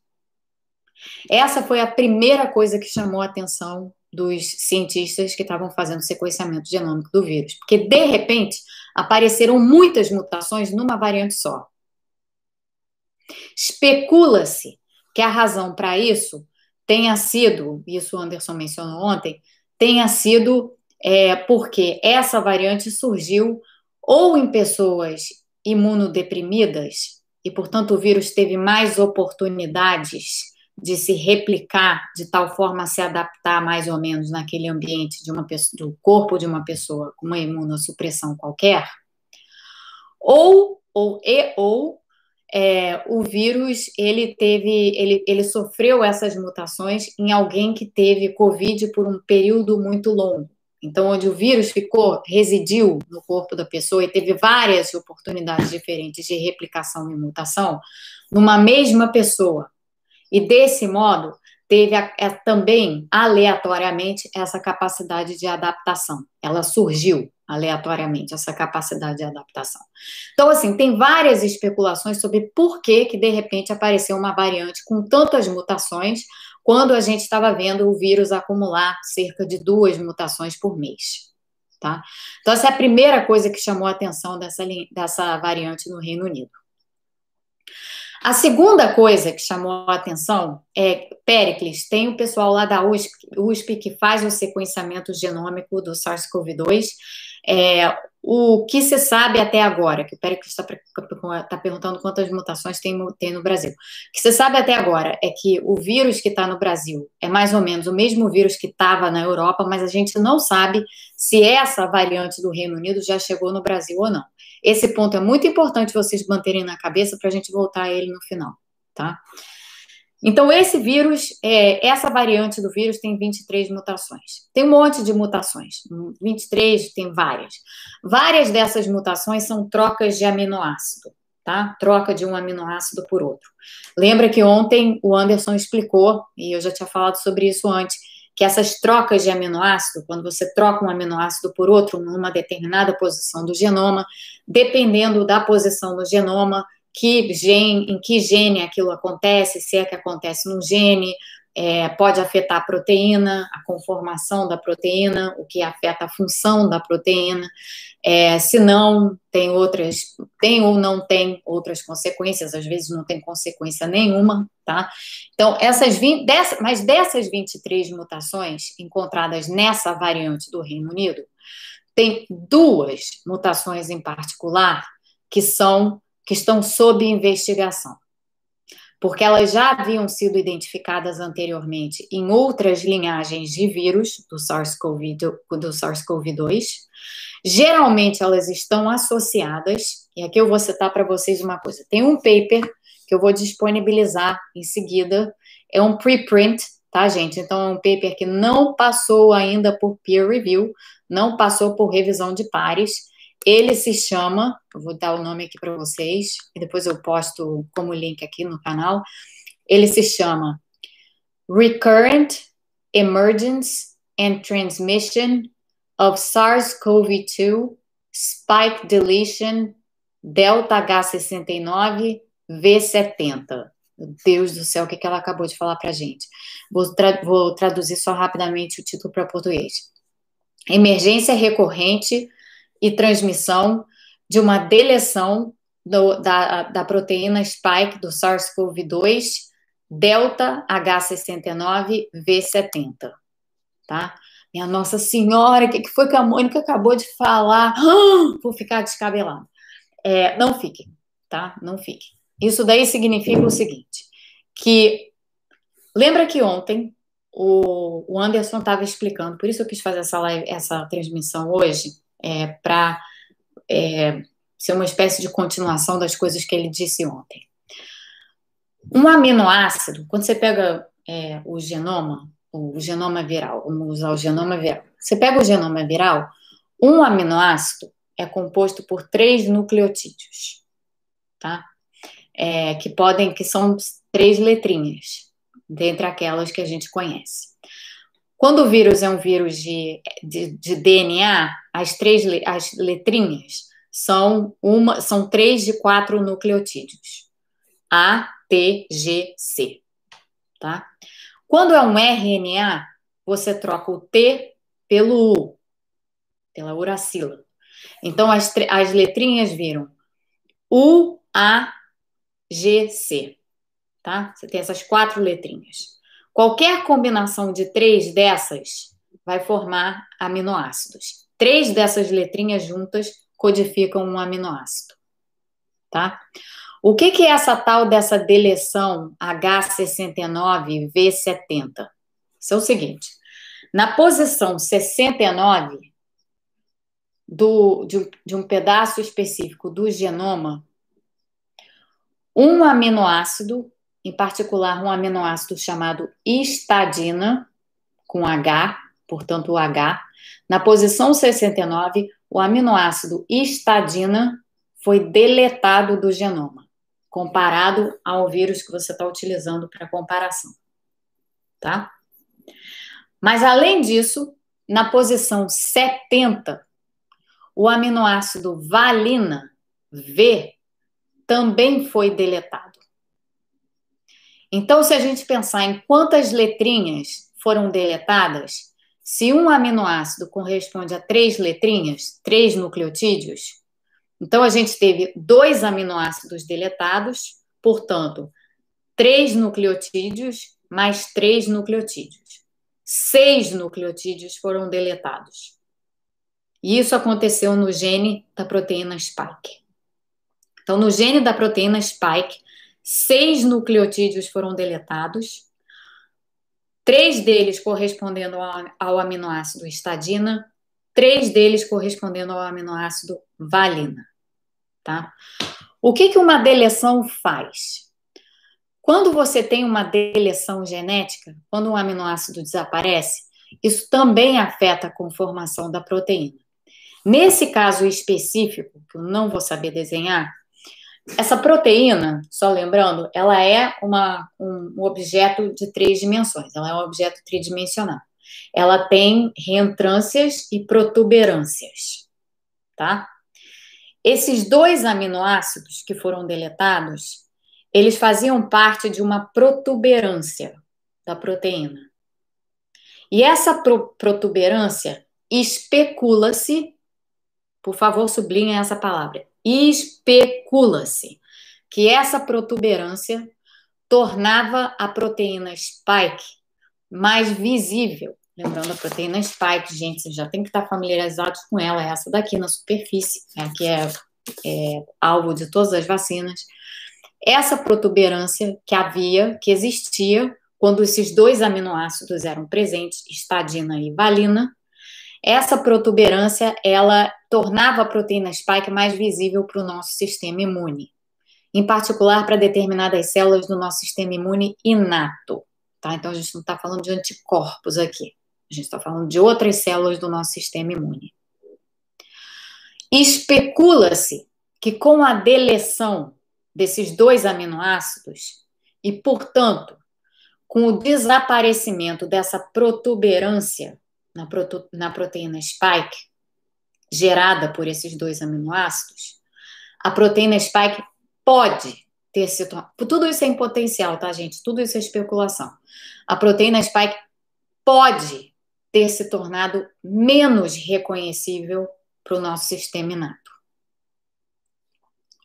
Essa foi a primeira coisa que chamou a atenção dos cientistas que estavam fazendo sequenciamento genômico do vírus, porque de repente apareceram muitas mutações numa variante só. Especula-se que a razão para isso tenha sido, isso o Anderson mencionou ontem, tenha sido é, porque essa variante surgiu ou em pessoas imunodeprimidas, e portanto o vírus teve mais oportunidades de se replicar de tal forma a se adaptar mais ou menos naquele ambiente de uma pessoa, do corpo de uma pessoa com uma imunossupressão qualquer, ou ou e ou é, o vírus ele teve ele, ele sofreu essas mutações em alguém que teve covid por um período muito longo. Então onde o vírus ficou residiu no corpo da pessoa e teve várias oportunidades diferentes de replicação e mutação numa mesma pessoa e desse modo, teve a, a, também, aleatoriamente, essa capacidade de adaptação. Ela surgiu aleatoriamente, essa capacidade de adaptação. Então, assim, tem várias especulações sobre por que, que de repente, apareceu uma variante com tantas mutações, quando a gente estava vendo o vírus acumular cerca de duas mutações por mês. Tá? Então, essa é a primeira coisa que chamou a atenção dessa, dessa variante no Reino Unido. A segunda coisa que chamou a atenção é, Pericles, tem o pessoal lá da USP, USP que faz o sequenciamento genômico do SARS-CoV-2. É, o que se sabe até agora, que o Pericles está tá perguntando quantas mutações tem, tem no Brasil. O que se sabe até agora é que o vírus que está no Brasil é mais ou menos o mesmo vírus que estava na Europa, mas a gente não sabe se essa variante do Reino Unido já chegou no Brasil ou não. Esse ponto é muito importante vocês manterem na cabeça para a gente voltar a ele no final, tá? Então, esse vírus, é, essa variante do vírus tem 23 mutações. Tem um monte de mutações. 23 tem várias. Várias dessas mutações são trocas de aminoácido, tá? Troca de um aminoácido por outro. Lembra que ontem o Anderson explicou, e eu já tinha falado sobre isso antes, que essas trocas de aminoácido, quando você troca um aminoácido por outro numa determinada posição do genoma, dependendo da posição do genoma, que gene, em que gene aquilo acontece, se é que acontece num gene, é, pode afetar a proteína, a conformação da proteína, o que afeta a função da proteína. É, se não, tem outras, tem ou não tem outras consequências, às vezes não tem consequência nenhuma, tá? Então, essas 20, dessa, mas dessas 23 mutações encontradas nessa variante do Reino Unido, tem duas mutações em particular que são que estão sob investigação porque elas já haviam sido identificadas anteriormente em outras linhagens de vírus do SARS-CoV-2. SARS Geralmente elas estão associadas, e aqui eu vou citar para vocês uma coisa. Tem um paper que eu vou disponibilizar em seguida, é um preprint, tá, gente? Então, é um paper que não passou ainda por peer review, não passou por revisão de pares. Ele se chama, vou dar o nome aqui para vocês, e depois eu posto como link aqui no canal. Ele se chama Recurrent Emergence and Transmission of SARS-CoV-2 Spike Deletion Delta H69 V70. Meu Deus do céu, o que, que ela acabou de falar para gente? Vou, tra vou traduzir só rapidamente o título para português. Emergência recorrente e transmissão de uma deleção do, da, da proteína spike do SARS-CoV-2 Delta H69 V70, tá? Minha Nossa Senhora, o que, que foi que a Mônica acabou de falar? Vou ficar descabelada. É, não fiquem, tá? Não fiquem. Isso daí significa o seguinte: que lembra que ontem o, o Anderson estava explicando, por isso eu quis fazer essa live, essa transmissão hoje, é, para é, ser uma espécie de continuação das coisas que ele disse ontem. Um aminoácido, quando você pega é, o genoma, o genoma viral, vamos usar o genoma viral. Você pega o genoma viral, um aminoácido é composto por três nucleotídeos, tá? é, que podem, que são três letrinhas, dentre aquelas que a gente conhece. Quando o vírus é um vírus de, de, de DNA, as três as letrinhas são uma, são três de quatro nucleotídeos. A, T, G, C. Tá? Quando é um RNA, você troca o T pelo U, pela uracila. Então, as, as letrinhas viram U, A, GC, tá? Você tem essas quatro letrinhas. Qualquer combinação de três dessas vai formar aminoácidos. Três dessas letrinhas juntas codificam um aminoácido, tá? O que, que é essa tal dessa deleção H69V70? Isso é o seguinte: na posição 69 do, de, de um pedaço específico do genoma, um aminoácido, em particular um aminoácido chamado histadina, com H, portanto o H, na posição 69, o aminoácido histadina foi deletado do genoma, comparado ao vírus que você está utilizando para comparação. Tá? Mas além disso, na posição 70, o aminoácido valina, V, também foi deletado. Então, se a gente pensar em quantas letrinhas foram deletadas, se um aminoácido corresponde a três letrinhas, três nucleotídeos, então a gente teve dois aminoácidos deletados, portanto, três nucleotídeos mais três nucleotídeos. Seis nucleotídeos foram deletados. E isso aconteceu no gene da proteína spike. Então, no gene da proteína spike, seis nucleotídeos foram deletados, três deles correspondendo ao, aminoácido estadina, três deles correspondendo ao aminoácido valina. Tá? O que, que uma deleção faz? Quando você tem uma deleção genética, quando um aminoácido desaparece, isso também afeta a conformação da proteína. Nesse caso específico, que eu não vou saber desenhar, essa proteína, só lembrando, ela é uma, um objeto de três dimensões, ela é um objeto tridimensional. Ela tem reentrâncias e protuberâncias, tá? Esses dois aminoácidos que foram deletados, eles faziam parte de uma protuberância da proteína. E essa pro protuberância especula-se, por favor, sublinhe essa palavra, especula-se que essa protuberância tornava a proteína spike mais visível. Lembrando, a proteína spike, gente, vocês já tem que estar familiarizados com ela, é essa daqui na superfície, né, que é, é alvo de todas as vacinas. Essa protuberância que havia, que existia, quando esses dois aminoácidos eram presentes, estadina e valina, essa protuberância, ela tornava a proteína spike mais visível para o nosso sistema imune, em particular para determinadas células do nosso sistema imune inato, tá? Então a gente não está falando de anticorpos aqui. A gente está falando de outras células do nosso sistema imune. Especula-se que com a deleção desses dois aminoácidos e, portanto, com o desaparecimento dessa protuberância na, prote na proteína spike, gerada por esses dois aminoácidos, a proteína spike pode ter se tornado. Tudo isso é em potencial, tá, gente? Tudo isso é especulação. A proteína spike pode ter se tornado menos reconhecível para o nosso sistema inato.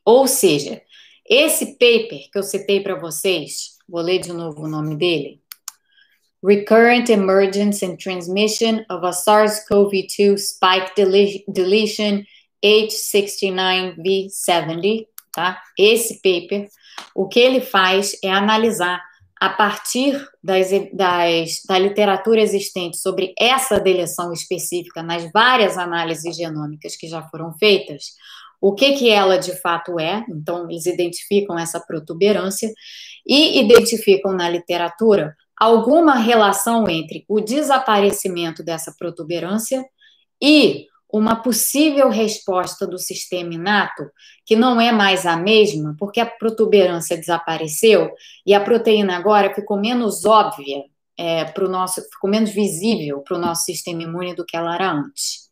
Ou seja, esse paper que eu citei para vocês, vou ler de novo o nome dele. Recurrent Emergence and Transmission of a SARS-CoV-2 Spike Deletion H69V70, tá? Esse paper, o que ele faz é analisar a partir das, das, da literatura existente sobre essa deleção específica nas várias análises genômicas que já foram feitas, o que, que ela de fato é, então eles identificam essa protuberância e identificam na literatura alguma relação entre o desaparecimento dessa protuberância e uma possível resposta do sistema inato, que não é mais a mesma, porque a protuberância desapareceu e a proteína agora ficou menos óbvia é, para o nosso, ficou menos visível para o nosso sistema imune do que ela era antes.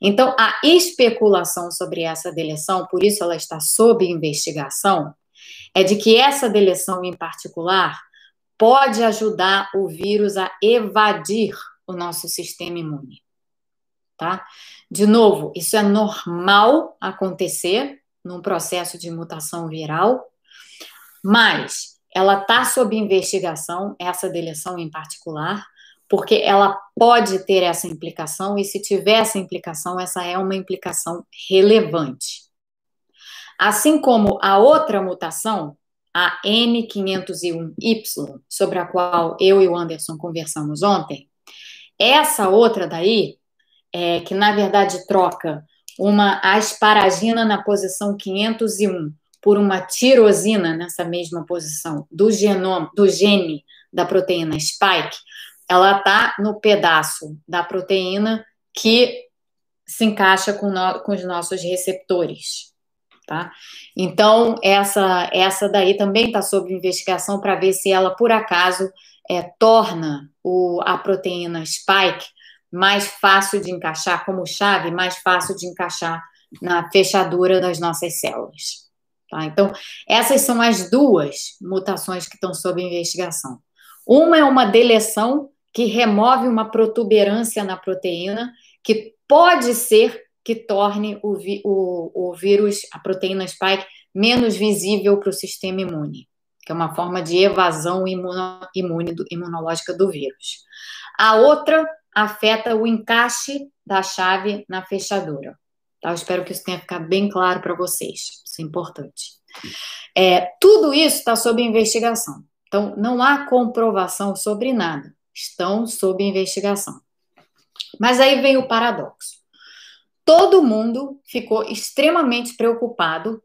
Então, a especulação sobre essa deleção, por isso ela está sob investigação, é de que essa deleção em particular pode ajudar o vírus a evadir o nosso sistema imune tá? De novo, isso é normal acontecer num processo de mutação viral, mas ela está sob investigação, essa deleção em particular, porque ela pode ter essa implicação, e se tiver essa implicação, essa é uma implicação relevante. Assim como a outra mutação, a N501Y, sobre a qual eu e o Anderson conversamos ontem, essa outra daí, é, que na verdade troca uma asparagina na posição 501 por uma tirosina nessa mesma posição do genoma, do gene da proteína spike, ela está no pedaço da proteína que se encaixa com, no, com os nossos receptores. Tá? Então, essa, essa daí também está sob investigação para ver se ela, por acaso, é, torna o, a proteína spike mais fácil de encaixar como chave, mais fácil de encaixar na fechadura das nossas células. Tá? Então, essas são as duas mutações que estão sob investigação. Uma é uma deleção que remove uma protuberância na proteína, que pode ser que torne o, o, o vírus, a proteína spike, menos visível para o sistema imune, que é uma forma de evasão imuno, imune, imunológica do vírus. A outra afeta o encaixe da chave na fechadura. Tá? Eu espero que isso tenha ficado bem claro para vocês. Isso é importante. É, tudo isso está sob investigação. Então, não há comprovação sobre nada. Estão sob investigação. Mas aí vem o paradoxo. Todo mundo ficou extremamente preocupado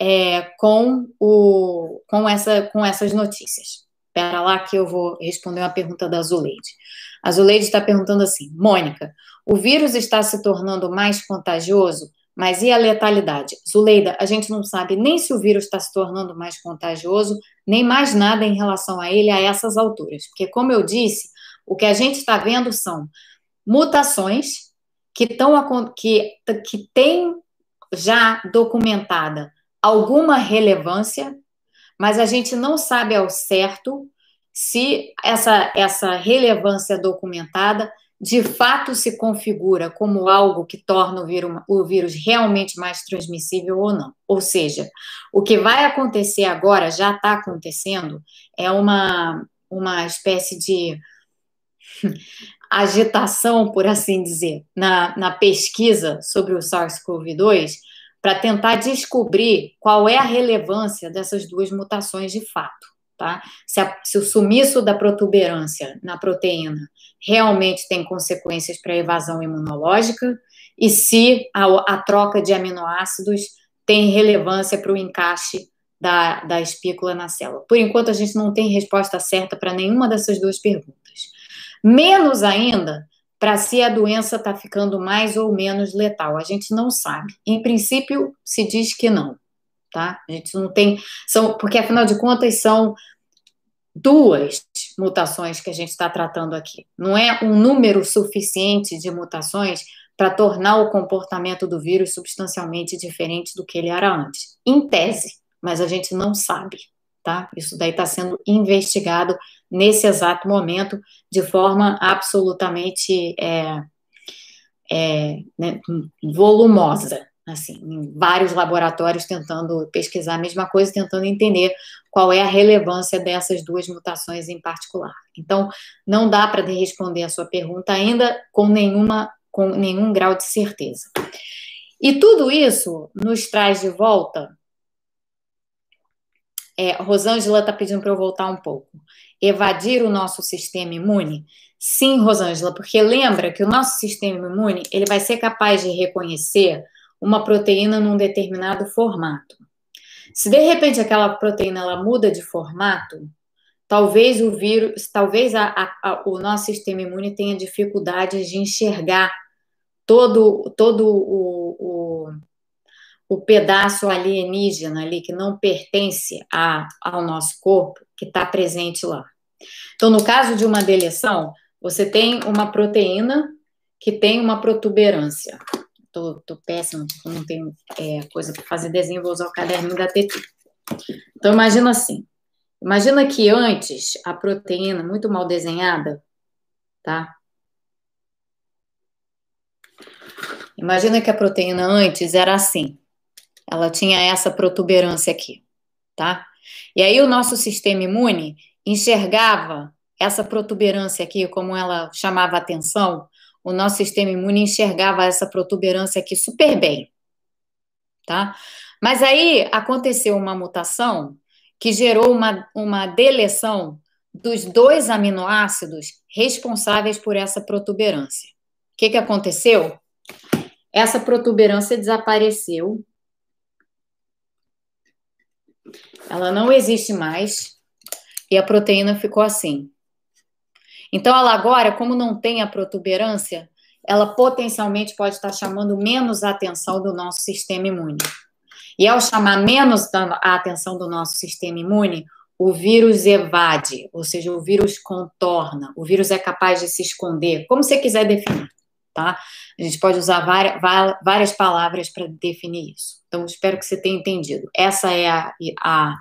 é, com, o, com, essa, com essas notícias. Espera lá que eu vou responder uma pergunta da Zuleide. A Zuleide está perguntando assim: Mônica, o vírus está se tornando mais contagioso, mas e a letalidade? Zuleida, a gente não sabe nem se o vírus está se tornando mais contagioso, nem mais nada em relação a ele a essas alturas. Porque, como eu disse, o que a gente está vendo são mutações que, estão que, que têm já documentada alguma relevância, mas a gente não sabe ao certo se essa, essa relevância documentada de fato se configura como algo que torna o vírus, o vírus realmente mais transmissível ou não. Ou seja, o que vai acontecer agora, já está acontecendo, é uma, uma espécie de agitação, por assim dizer, na, na pesquisa sobre o SARS-CoV-2, para tentar descobrir qual é a relevância dessas duas mutações de fato. Tá? Se, a, se, o sumiço da protuberância na proteína realmente tem consequências para a evasão imunológica e se a, a troca de aminoácidos tem relevância para o encaixe da, da espícula na célula. Por enquanto, a gente não tem resposta certa para nenhuma dessas duas perguntas. Menos ainda para se a doença está ficando mais ou menos letal. A gente não sabe. Em princípio, se diz que não, tá? A gente não tem. São, porque, afinal de contas, são duas mutações que a gente está tratando aqui. Não é um número suficiente de mutações para tornar o comportamento do vírus substancialmente diferente do que ele era antes. Em tese, mas a gente não sabe, tá? Isso daí está sendo investigado nesse exato momento de forma absolutamente é, é, né, volumosa, assim, em vários laboratórios tentando pesquisar a mesma coisa, tentando entender qual é a relevância dessas duas mutações em particular. Então, não dá para responder a sua pergunta ainda com nenhuma com nenhum grau de certeza. E tudo isso nos traz de volta. É, Rosângela está pedindo para eu voltar um pouco. Evadir o nosso sistema imune? Sim, Rosângela, porque lembra que o nosso sistema imune ele vai ser capaz de reconhecer uma proteína num determinado formato. Se de repente aquela proteína ela muda de formato, talvez o vírus, talvez a, a, a, o nosso sistema imune tenha dificuldade de enxergar todo, todo o, o, o pedaço alienígena ali que não pertence a, ao nosso corpo, que está presente lá. Então, no caso de uma deleção, você tem uma proteína que tem uma protuberância tô, tô péssima, não tenho é, coisa para fazer desenho, vou usar o caderninho da TT. Então, imagina assim. Imagina que antes a proteína, muito mal desenhada, tá? Imagina que a proteína antes era assim. Ela tinha essa protuberância aqui, tá? E aí o nosso sistema imune enxergava essa protuberância aqui, como ela chamava atenção, o nosso sistema imune enxergava essa protuberância aqui super bem, tá? Mas aí aconteceu uma mutação que gerou uma, uma deleção dos dois aminoácidos responsáveis por essa protuberância. O que, que aconteceu? Essa protuberância desapareceu. Ela não existe mais e a proteína ficou assim. Então, ela agora, como não tem a protuberância, ela potencialmente pode estar chamando menos a atenção do nosso sistema imune. E ao chamar menos a atenção do nosso sistema imune, o vírus evade, ou seja, o vírus contorna, o vírus é capaz de se esconder, como você quiser definir, tá? A gente pode usar várias, palavras para definir isso. Então, espero que você tenha entendido. Essa é a, a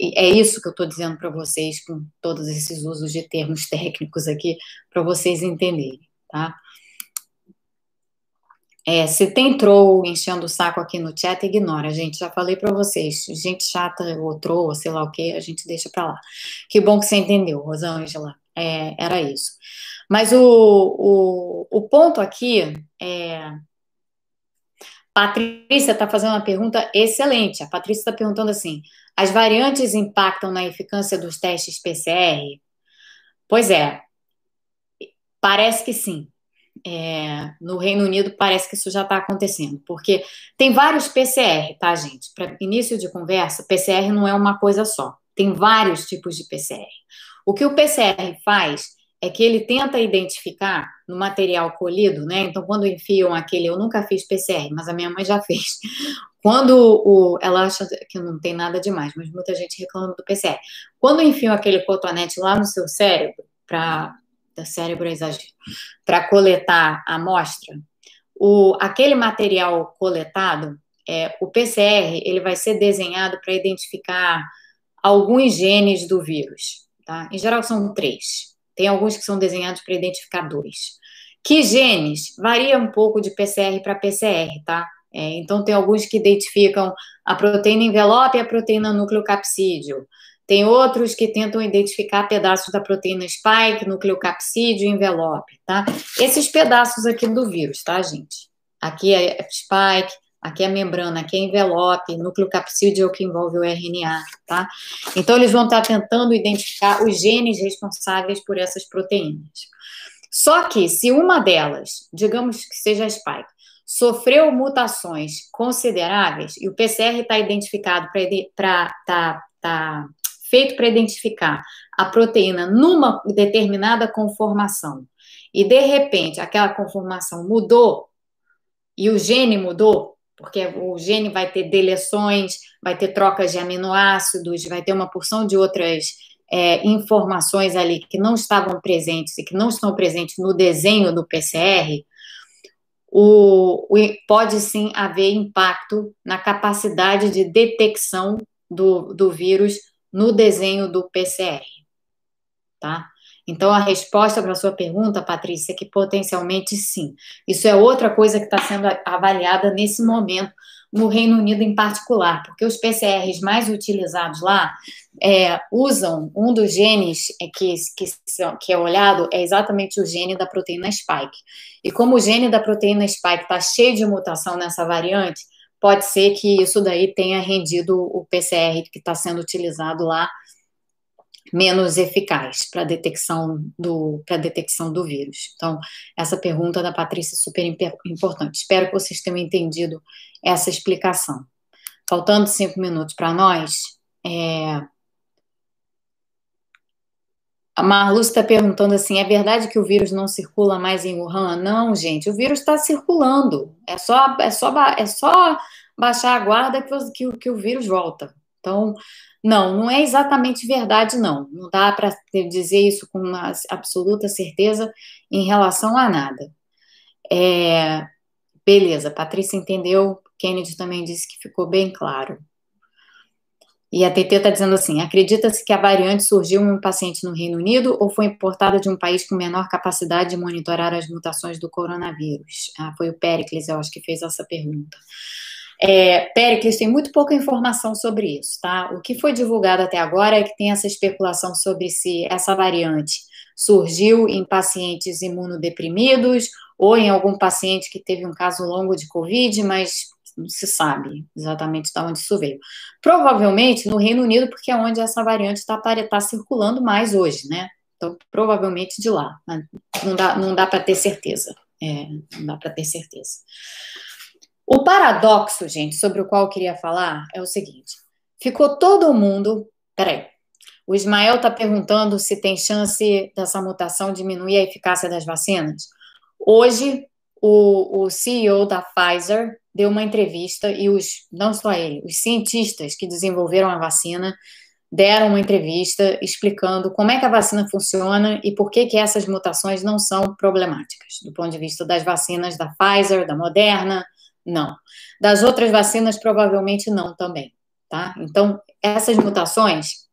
é isso que eu estou dizendo para vocês com todos esses usos de termos técnicos aqui, para vocês entenderem, tá? É, se tem troll enchendo o saco aqui no chat, ignora, gente. Já falei para vocês. Gente chata ou troll, sei lá o que, a gente deixa para lá. Que bom que você entendeu, Rosângela. É, era isso. Mas o, o, o ponto aqui é. Patrícia está fazendo uma pergunta excelente. A Patrícia está perguntando assim: as variantes impactam na eficácia dos testes PCR? Pois é, parece que sim. É, no Reino Unido parece que isso já está acontecendo, porque tem vários PCR, tá, gente? Para início de conversa, PCR não é uma coisa só, tem vários tipos de PCR. O que o PCR faz é que ele tenta identificar no material colhido, né? Então, quando enfiam aquele, eu nunca fiz PCR, mas a minha mãe já fez. Quando o, ela acha que não tem nada demais, mas muita gente reclama do PCR. Quando enfiam aquele cotonete lá no seu cérebro, para cérebro é exagero, para coletar a amostra, o, aquele material coletado, é, o PCR, ele vai ser desenhado para identificar alguns genes do vírus, tá? Em geral são três. Tem alguns que são desenhados para identificar dois. Que genes? Varia um pouco de PCR para PCR, tá? É, então, tem alguns que identificam a proteína envelope e a proteína nucleocapsídeo. Tem outros que tentam identificar pedaços da proteína spike, nucleocapsídeo e envelope, tá? Esses pedaços aqui do vírus, tá, gente? Aqui é spike, aqui é a membrana, aqui é envelope, nucleocapsídeo é o que envolve o RNA, tá? Então, eles vão estar tentando identificar os genes responsáveis por essas proteínas. Só que, se uma delas, digamos que seja a spike, sofreu mutações consideráveis e o PCR está identificado para tá, tá feito para identificar a proteína numa determinada conformação e de repente aquela conformação mudou e o gene mudou, porque o gene vai ter deleções, vai ter trocas de aminoácidos, vai ter uma porção de outras é, informações ali que não estavam presentes e que não estão presentes no desenho do PCR, o, o, pode sim haver impacto na capacidade de detecção do, do vírus no desenho do PCR, tá? Então, a resposta para a sua pergunta, Patrícia, é que potencialmente sim. Isso é outra coisa que está sendo avaliada nesse momento no Reino Unido em particular, porque os PCRs mais utilizados lá é, usam um dos genes que, que, que, é olhado é exatamente o gene da proteína spike. E como o gene da proteína spike está cheio de mutação nessa variante, pode ser que isso daí tenha rendido o PCR que está sendo utilizado lá menos eficaz para detecção do para detecção do vírus. Então, essa pergunta da Patrícia é super importante. Espero que vocês tenham entendido essa explicação. Faltando cinco minutos para nós, é... a Marluz está perguntando assim: é verdade que o vírus não circula mais em Wuhan? Não, gente, o vírus está circulando. É só, é só, é só baixar a guarda que, que, que o vírus volta. Então, não, não é exatamente verdade, não. Não dá para dizer isso com uma absoluta certeza em relação a nada. É, beleza, Patrícia entendeu, Kennedy também disse que ficou bem claro. E a TT está dizendo assim: acredita-se que a variante surgiu em um paciente no Reino Unido ou foi importada de um país com menor capacidade de monitorar as mutações do coronavírus? Ah, foi o Pericles, eu acho que fez essa pergunta. É, Pericles tem muito pouca informação sobre isso, tá? O que foi divulgado até agora é que tem essa especulação sobre se essa variante surgiu em pacientes imunodeprimidos ou em algum paciente que teve um caso longo de Covid, mas não se sabe exatamente de onde isso veio. Provavelmente no Reino Unido, porque é onde essa variante está tá circulando mais hoje, né? Então, provavelmente de lá. Não dá, não dá para ter certeza. É, não dá para ter certeza. O paradoxo, gente, sobre o qual eu queria falar é o seguinte: ficou todo mundo. Peraí. O Ismael está perguntando se tem chance dessa mutação diminuir a eficácia das vacinas. Hoje, o, o CEO da Pfizer deu uma entrevista e os, não só ele, os cientistas que desenvolveram a vacina deram uma entrevista explicando como é que a vacina funciona e por que que essas mutações não são problemáticas do ponto de vista das vacinas da Pfizer, da Moderna, não. Das outras vacinas, provavelmente não também, tá? Então, essas mutações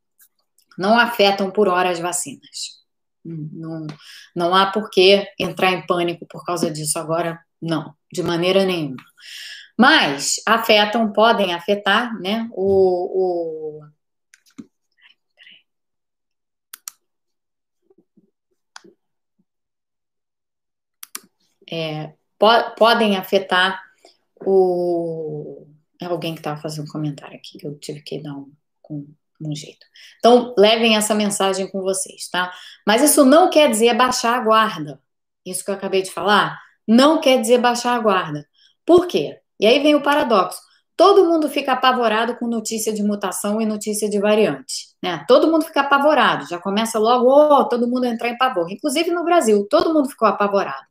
não afetam por hora as vacinas. Não, não há por que entrar em pânico por causa disso agora, não, de maneira nenhuma. Mas afetam, podem afetar, né, o, o É, po podem afetar o é alguém que estava fazendo um comentário aqui que eu tive que dar um, um, um, jeito. Então, levem essa mensagem com vocês, tá? Mas isso não quer dizer baixar a guarda. Isso que eu acabei de falar não quer dizer baixar a guarda. Por quê? E aí vem o paradoxo. Todo mundo fica apavorado com notícia de mutação e notícia de variante, né? Todo mundo fica apavorado. Já começa logo, oh, todo mundo entrar em pavor. Inclusive no Brasil, todo mundo ficou apavorado.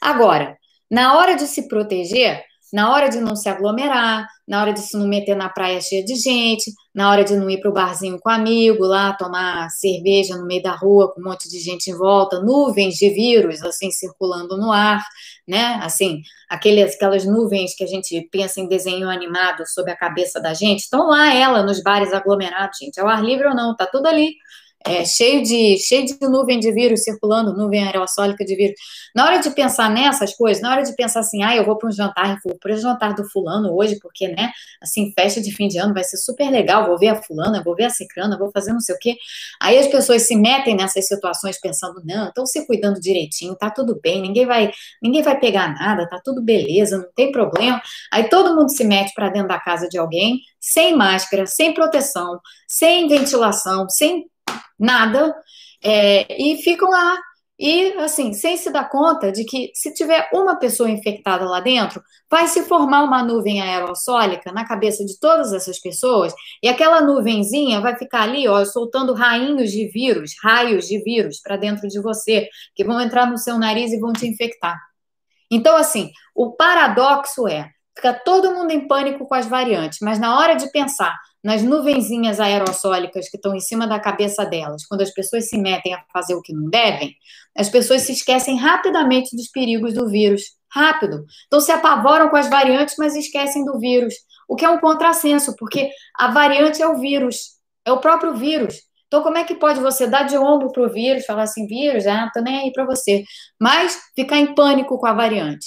Agora, na hora de se proteger, na hora de não se aglomerar, na hora de se não meter na praia cheia de gente, na hora de não ir para o barzinho com amigo lá, tomar cerveja no meio da rua com um monte de gente em volta, nuvens de vírus assim circulando no ar, né? Assim, aqueles, aquelas nuvens que a gente pensa em desenho animado sobre a cabeça da gente, estão lá ela nos bares aglomerados, gente. É o ar livre ou não? Tá tudo ali é, cheio, de, cheio de nuvem de vírus circulando, nuvem aerossólica de vírus. Na hora de pensar nessas coisas, na hora de pensar assim, ah, eu vou para um jantar, vou para o jantar do fulano hoje, porque, né, assim, festa de fim de ano vai ser super legal, vou ver a fulana, vou ver a cicrana, vou fazer não sei o quê. Aí as pessoas se metem nessas situações pensando, não, estão se cuidando direitinho, tá tudo bem, ninguém vai, ninguém vai pegar nada, tá tudo beleza, não tem problema. Aí todo mundo se mete para dentro da casa de alguém, sem máscara, sem proteção, sem ventilação, sem nada, é, e ficam lá. e, assim, sem se dar conta de que se tiver uma pessoa infectada lá dentro, vai se formar uma nuvem aerossólica na cabeça de todas essas pessoas, e aquela nuvenzinha vai ficar ali, ó, soltando rainhos de vírus, raios de vírus para dentro de você, que vão entrar no seu nariz e vão te infectar. Então, assim, o paradoxo é, fica todo mundo em pânico com as variantes, mas na hora de pensar nas nuvenzinhas aerossólicas que estão em cima da cabeça delas, quando as pessoas se metem a fazer o que não devem, as pessoas se esquecem rapidamente dos perigos do vírus. Rápido. Então se apavoram com as variantes, mas esquecem do vírus. O que é um contrassenso, porque a variante é o vírus, é o próprio vírus. Então, como é que pode você dar de ombro para o vírus, falar assim, vírus, ah, tô nem aí para você, mas ficar em pânico com a variante?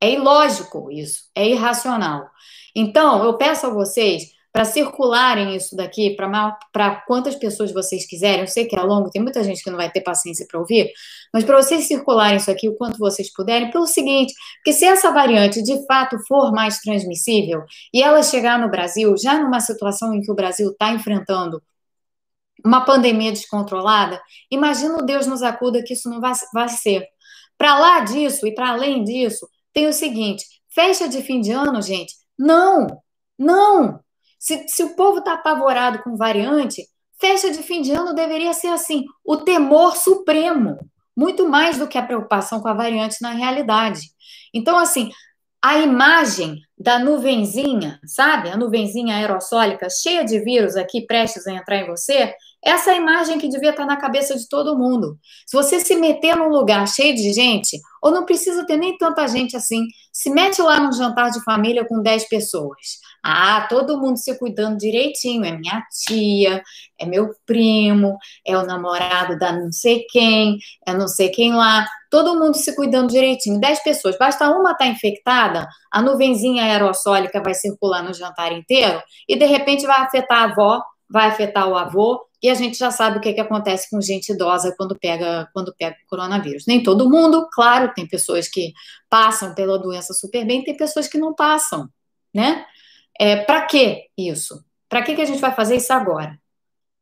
É ilógico isso, é irracional. Então, eu peço a vocês para circularem isso daqui para quantas pessoas vocês quiserem. Eu sei que é longo, tem muita gente que não vai ter paciência para ouvir, mas para vocês circularem isso aqui o quanto vocês puderem, pelo seguinte: porque se essa variante de fato for mais transmissível e ela chegar no Brasil, já numa situação em que o Brasil está enfrentando uma pandemia descontrolada, imagina o Deus nos acuda que isso não vai, vai ser. Para lá disso e para além disso, tem o seguinte: festa de fim de ano, gente, não, não. Se, se o povo está apavorado com variante, festa de fim de ano deveria ser assim, o temor supremo, muito mais do que a preocupação com a variante na realidade. Então, assim, a imagem da nuvenzinha, sabe? A nuvenzinha aerossólica cheia de vírus aqui prestes a entrar em você, essa é a imagem que devia estar na cabeça de todo mundo. Se você se meter num lugar cheio de gente, ou não precisa ter nem tanta gente assim, se mete lá num jantar de família com 10 pessoas. Ah, todo mundo se cuidando direitinho. É minha tia, é meu primo, é o namorado da não sei quem, é não sei quem lá. Todo mundo se cuidando direitinho. 10 pessoas. Basta uma estar tá infectada, a nuvenzinha aerossólica vai circular no jantar inteiro e de repente vai afetar a avó, vai afetar o avô, e a gente já sabe o que, que acontece com gente idosa quando pega quando pega coronavírus. Nem todo mundo, claro, tem pessoas que passam pela doença super bem, tem pessoas que não passam, né? É, para que isso? Para que, que a gente vai fazer isso agora?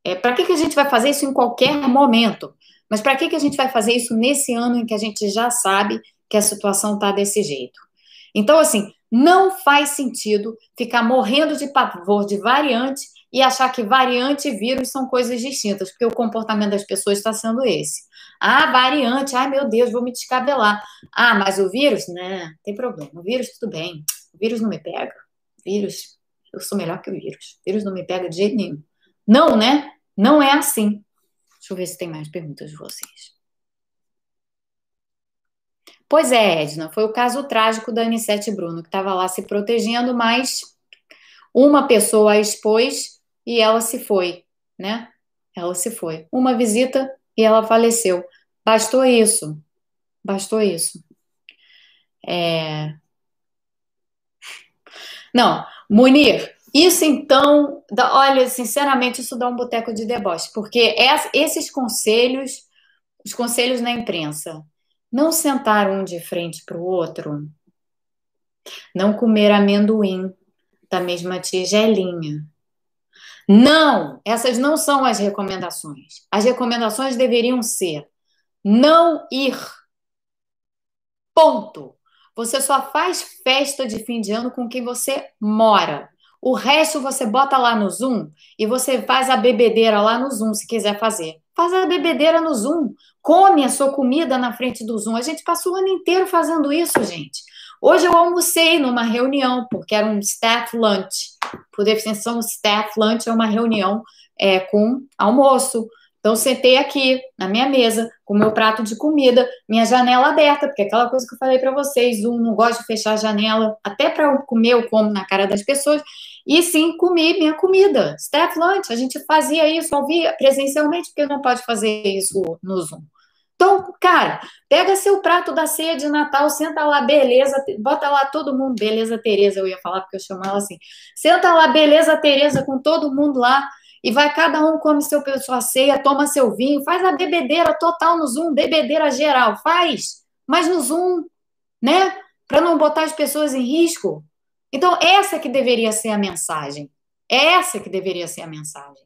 É, para que, que a gente vai fazer isso em qualquer momento? Mas para que, que a gente vai fazer isso nesse ano em que a gente já sabe que a situação está desse jeito? Então, assim, não faz sentido ficar morrendo de pavor de variante e achar que variante e vírus são coisas distintas, porque o comportamento das pessoas está sendo esse. Ah, variante, ai meu Deus, vou me descabelar. Ah, mas o vírus, né? Tem problema. O vírus, tudo bem. O vírus não me pega. O vírus, eu sou melhor que o vírus. O vírus não me pega de jeito nenhum. Não, né? Não é assim. Deixa eu ver se tem mais perguntas de vocês. Pois é, Edna, foi o caso trágico da Anissete Bruno, que estava lá se protegendo, mas uma pessoa a expôs e ela se foi, né? Ela se foi. Uma visita e ela faleceu. Bastou isso. Bastou isso. É... Não, Munir, isso então, olha, sinceramente, isso dá um boteco de deboche, porque esses conselhos, os conselhos na imprensa, não sentar um de frente para o outro, não comer amendoim da mesma tigelinha, não, essas não são as recomendações. As recomendações deveriam ser não ir. Ponto. Você só faz festa de fim de ano com quem você mora. O resto você bota lá no Zoom e você faz a bebedeira lá no Zoom, se quiser fazer. Faz a bebedeira no Zoom. Come a sua comida na frente do Zoom. A gente passou o ano inteiro fazendo isso, gente. Hoje eu almocei numa reunião, porque era um staff lunch. Por definição, staff lunch é uma reunião é, com almoço. Então, sentei aqui na minha mesa, com meu prato de comida, minha janela aberta, porque aquela coisa que eu falei para vocês, um não gosta de fechar a janela, até para comer, eu como na cara das pessoas, e sim comi minha comida. Staff lunch, a gente fazia isso, ouvia presencialmente, porque não pode fazer isso no Zoom. Então, cara, pega seu prato da ceia de Natal, senta lá, beleza, bota lá todo mundo, beleza, Tereza, eu ia falar porque eu chamo ela assim. Senta lá, beleza, Tereza, com todo mundo lá, e vai cada um come seu sua ceia, toma seu vinho, faz a bebedeira total no Zoom, bebedeira geral, faz, mas no Zoom, né? Para não botar as pessoas em risco. Então, essa que deveria ser a mensagem. Essa que deveria ser a mensagem.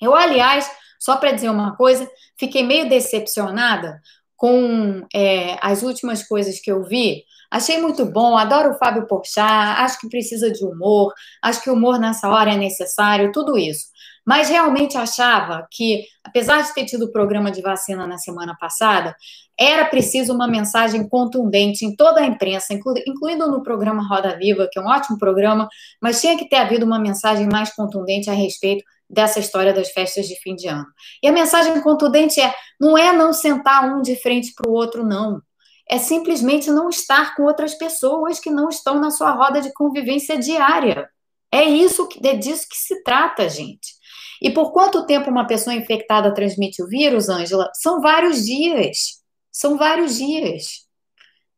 Eu, aliás, Só para dizer uma coisa, fiquei meio decepcionada com é, as últimas coisas que eu vi. Achei muito bom, adoro o Fábio Porchat, acho que precisa de humor, acho que humor nessa hora é necessário, tudo isso. Mas realmente achava que, apesar de ter tido o programa de vacina na semana passada, era preciso uma mensagem contundente em toda a imprensa, inclu incluindo no programa Roda Viva, que é um ótimo programa, mas tinha que ter havido uma mensagem mais contundente a respeito dessa história das festas de fim de ano. E a mensagem contundente é: não é não sentar um de frente para o outro, não. É simplesmente não estar com outras pessoas que não estão na sua roda de convivência diária. É isso que é disso que se trata, gente. E por quanto tempo uma pessoa infectada transmite o vírus, Ângela? São vários dias. São vários dias.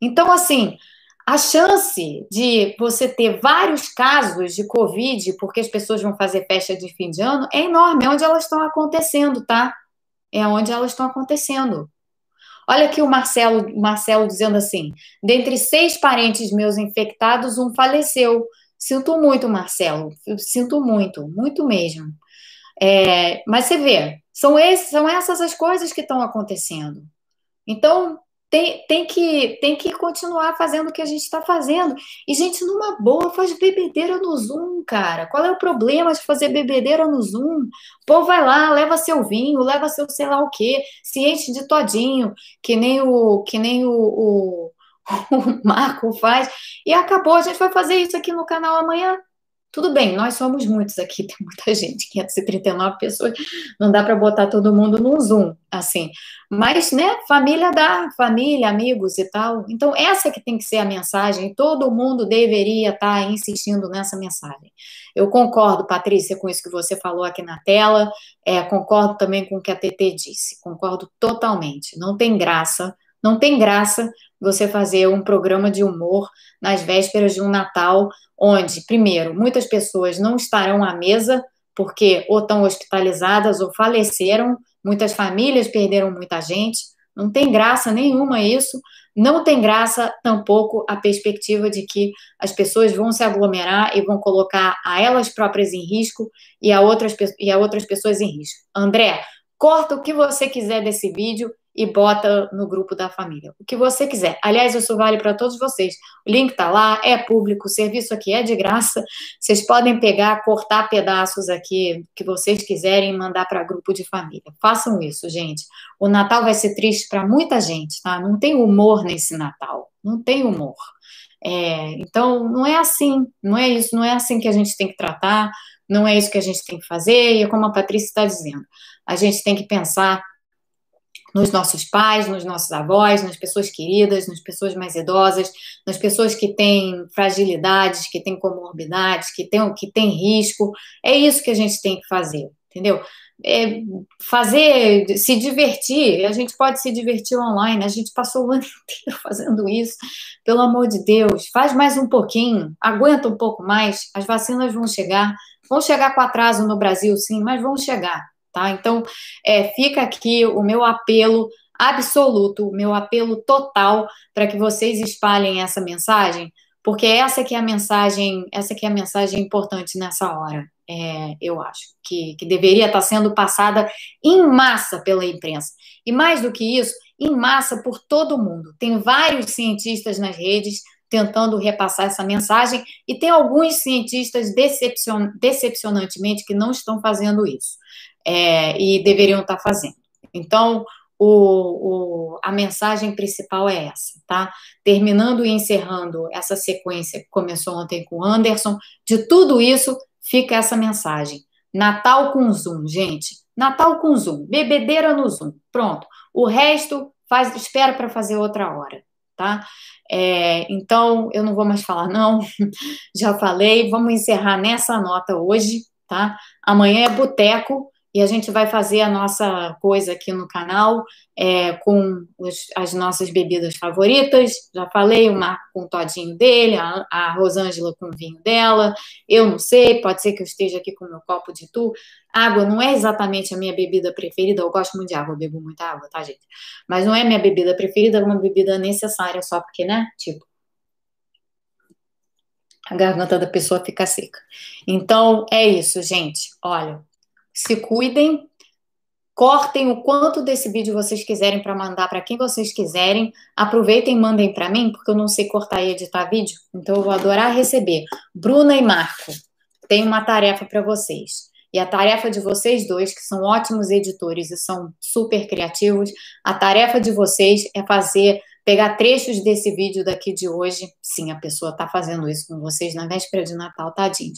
Então, assim, a chance de você ter vários casos de Covid, porque as pessoas vão fazer festa de fim de ano, é enorme. É onde elas estão acontecendo, tá? É onde elas estão acontecendo. Olha aqui o Marcelo, Marcelo dizendo assim: dentre seis parentes meus infectados, um faleceu. Sinto muito, Marcelo. sinto muito, muito mesmo. É, mas você vê, são, esses, são essas as coisas que estão acontecendo. Então, tem, tem, que, tem que continuar fazendo o que a gente está fazendo. E, gente, numa boa, faz bebedeira no Zoom, cara. Qual é o problema de fazer bebedeira no Zoom? Povo vai lá, leva seu vinho, leva seu sei lá o quê, se enche de todinho, que nem o, que nem o, o, o Marco faz, e acabou. A gente vai fazer isso aqui no canal amanhã. Tudo bem, nós somos muitos aqui, tem muita gente, 539 pessoas, não dá para botar todo mundo no Zoom, assim. Mas, né, família dá, família, amigos e tal. Então, essa que tem que ser a mensagem, todo mundo deveria estar tá insistindo nessa mensagem. Eu concordo, Patrícia, com isso que você falou aqui na tela, é, concordo também com o que a TT disse, concordo totalmente. Não tem graça, não tem graça você fazer um programa de humor nas vésperas de um Natal, onde, primeiro, muitas pessoas não estarão à mesa porque ou estão hospitalizadas ou faleceram, muitas famílias perderam muita gente. Não tem graça nenhuma isso. Não tem graça tampouco a perspectiva de que as pessoas vão se aglomerar e vão colocar a elas próprias em risco e a outras, e a outras pessoas em risco. André, corta o que você quiser desse vídeo e bota no grupo da família. O que você quiser. Aliás, isso vale para todos vocês. O link está lá, é público, o serviço aqui é de graça. Vocês podem pegar, cortar pedaços aqui que vocês quiserem e mandar para grupo de família. Façam isso, gente. O Natal vai ser triste para muita gente, tá? Não tem humor nesse Natal. Não tem humor. É, então, não é assim, não é isso, não é assim que a gente tem que tratar, não é isso que a gente tem que fazer, e é como a Patrícia está dizendo, a gente tem que pensar nos nossos pais, nos nossos avós, nas pessoas queridas, nas pessoas mais idosas, nas pessoas que têm fragilidades, que têm comorbidades, que têm, que têm risco. É isso que a gente tem que fazer, entendeu? É fazer, se divertir, a gente pode se divertir online, a gente passou o ano inteiro fazendo isso, pelo amor de Deus, faz mais um pouquinho, aguenta um pouco mais, as vacinas vão chegar, vão chegar com atraso no Brasil, sim, mas vão chegar, tá? Então, é, fica aqui o meu apelo absoluto, o meu apelo total para que vocês espalhem essa mensagem, porque essa que é a mensagem, essa que é a mensagem importante nessa hora. É, eu acho que, que deveria estar sendo passada em massa pela imprensa. E mais do que isso, em massa por todo mundo. Tem vários cientistas nas redes tentando repassar essa mensagem, e tem alguns cientistas decepcion, decepcionantemente que não estão fazendo isso é, e deveriam estar fazendo. Então, o, o, a mensagem principal é essa, tá? Terminando e encerrando essa sequência que começou ontem com o Anderson, de tudo isso fica essa mensagem. Natal com Zoom, gente. Natal com Zoom, bebedeira no Zoom. Pronto. O resto faz, espera para fazer outra hora, tá? É, então, eu não vou mais falar, não. Já falei. Vamos encerrar nessa nota hoje, tá? Amanhã é boteco e a gente vai fazer a nossa coisa aqui no canal é, com os, as nossas bebidas favoritas. Já falei, o Marco com o todinho dele, a, a Rosângela com o vinho dela. Eu não sei, pode ser que eu esteja aqui com o meu copo de tu. Água não é exatamente a minha bebida preferida. Eu gosto muito de água, eu bebo muita água, tá, gente? Mas não é minha bebida preferida, é uma bebida necessária só porque, né? Tipo, a garganta da pessoa fica seca. Então, é isso, gente. Olha, se cuidem, Cortem o quanto desse vídeo vocês quiserem para mandar para quem vocês quiserem. Aproveitem e mandem para mim, porque eu não sei cortar e editar vídeo, então eu vou adorar receber. Bruna e Marco, tenho uma tarefa para vocês. E a tarefa de vocês dois, que são ótimos editores e são super criativos, a tarefa de vocês é fazer, pegar trechos desse vídeo daqui de hoje. Sim, a pessoa está fazendo isso com vocês na véspera de Natal, tadinho.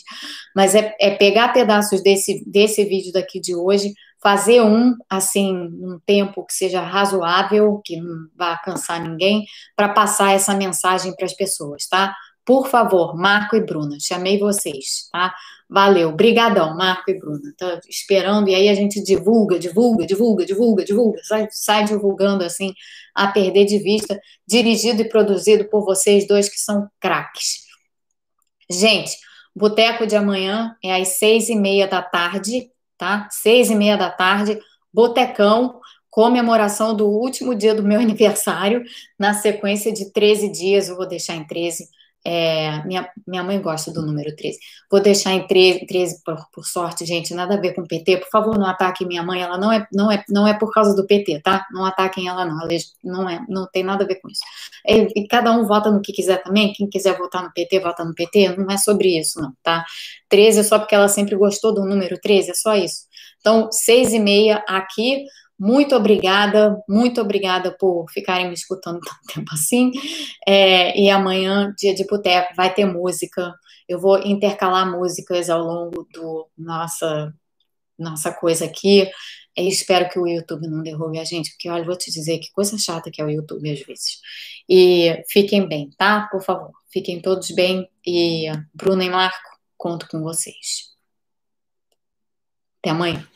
Mas é, é pegar pedaços desse, desse vídeo daqui de hoje, fazer um, assim, um tempo que seja razoável, que não vá cansar ninguém, para passar essa mensagem para as pessoas, tá? Por favor, Marco e Bruna, chamei vocês, tá? Valeu, brigadão, Marco e Bruna. Tá esperando, e aí a gente divulga, divulga, divulga, divulga, divulga, sai, sai divulgando assim, a perder de vista, dirigido e produzido por vocês dois que são craques. Gente, Boteco de amanhã é às seis e meia da tarde, tá? Seis e meia da tarde, Botecão, comemoração do último dia do meu aniversário, na sequência de 13 dias, eu vou deixar em 13, é, minha, minha mãe gosta do número 13. Vou deixar em 13, 13 por, por, sorte, gente, nada a ver com PT. Por favor, não ataquem minha mãe, ela não é, não é, não é por causa do PT, tá? Não ataquem ela, não. Ela não, é, não tem nada a ver com isso. E, e cada um vota no que quiser também. Quem quiser votar no PT, vota no PT. Não é sobre isso, não, tá? 13 é só porque ela sempre gostou do número 13, é só isso. Então, seis e meia aqui. Muito obrigada, muito obrigada por ficarem me escutando tanto tempo assim. É, e amanhã, dia de boteco, vai ter música. Eu vou intercalar músicas ao longo do nossa nossa coisa aqui. E espero que o YouTube não derrube a gente, porque olha, vou te dizer que coisa chata que é o YouTube às vezes. E fiquem bem, tá? Por favor, fiquem todos bem. E Bruna e Marco, conto com vocês. Até amanhã.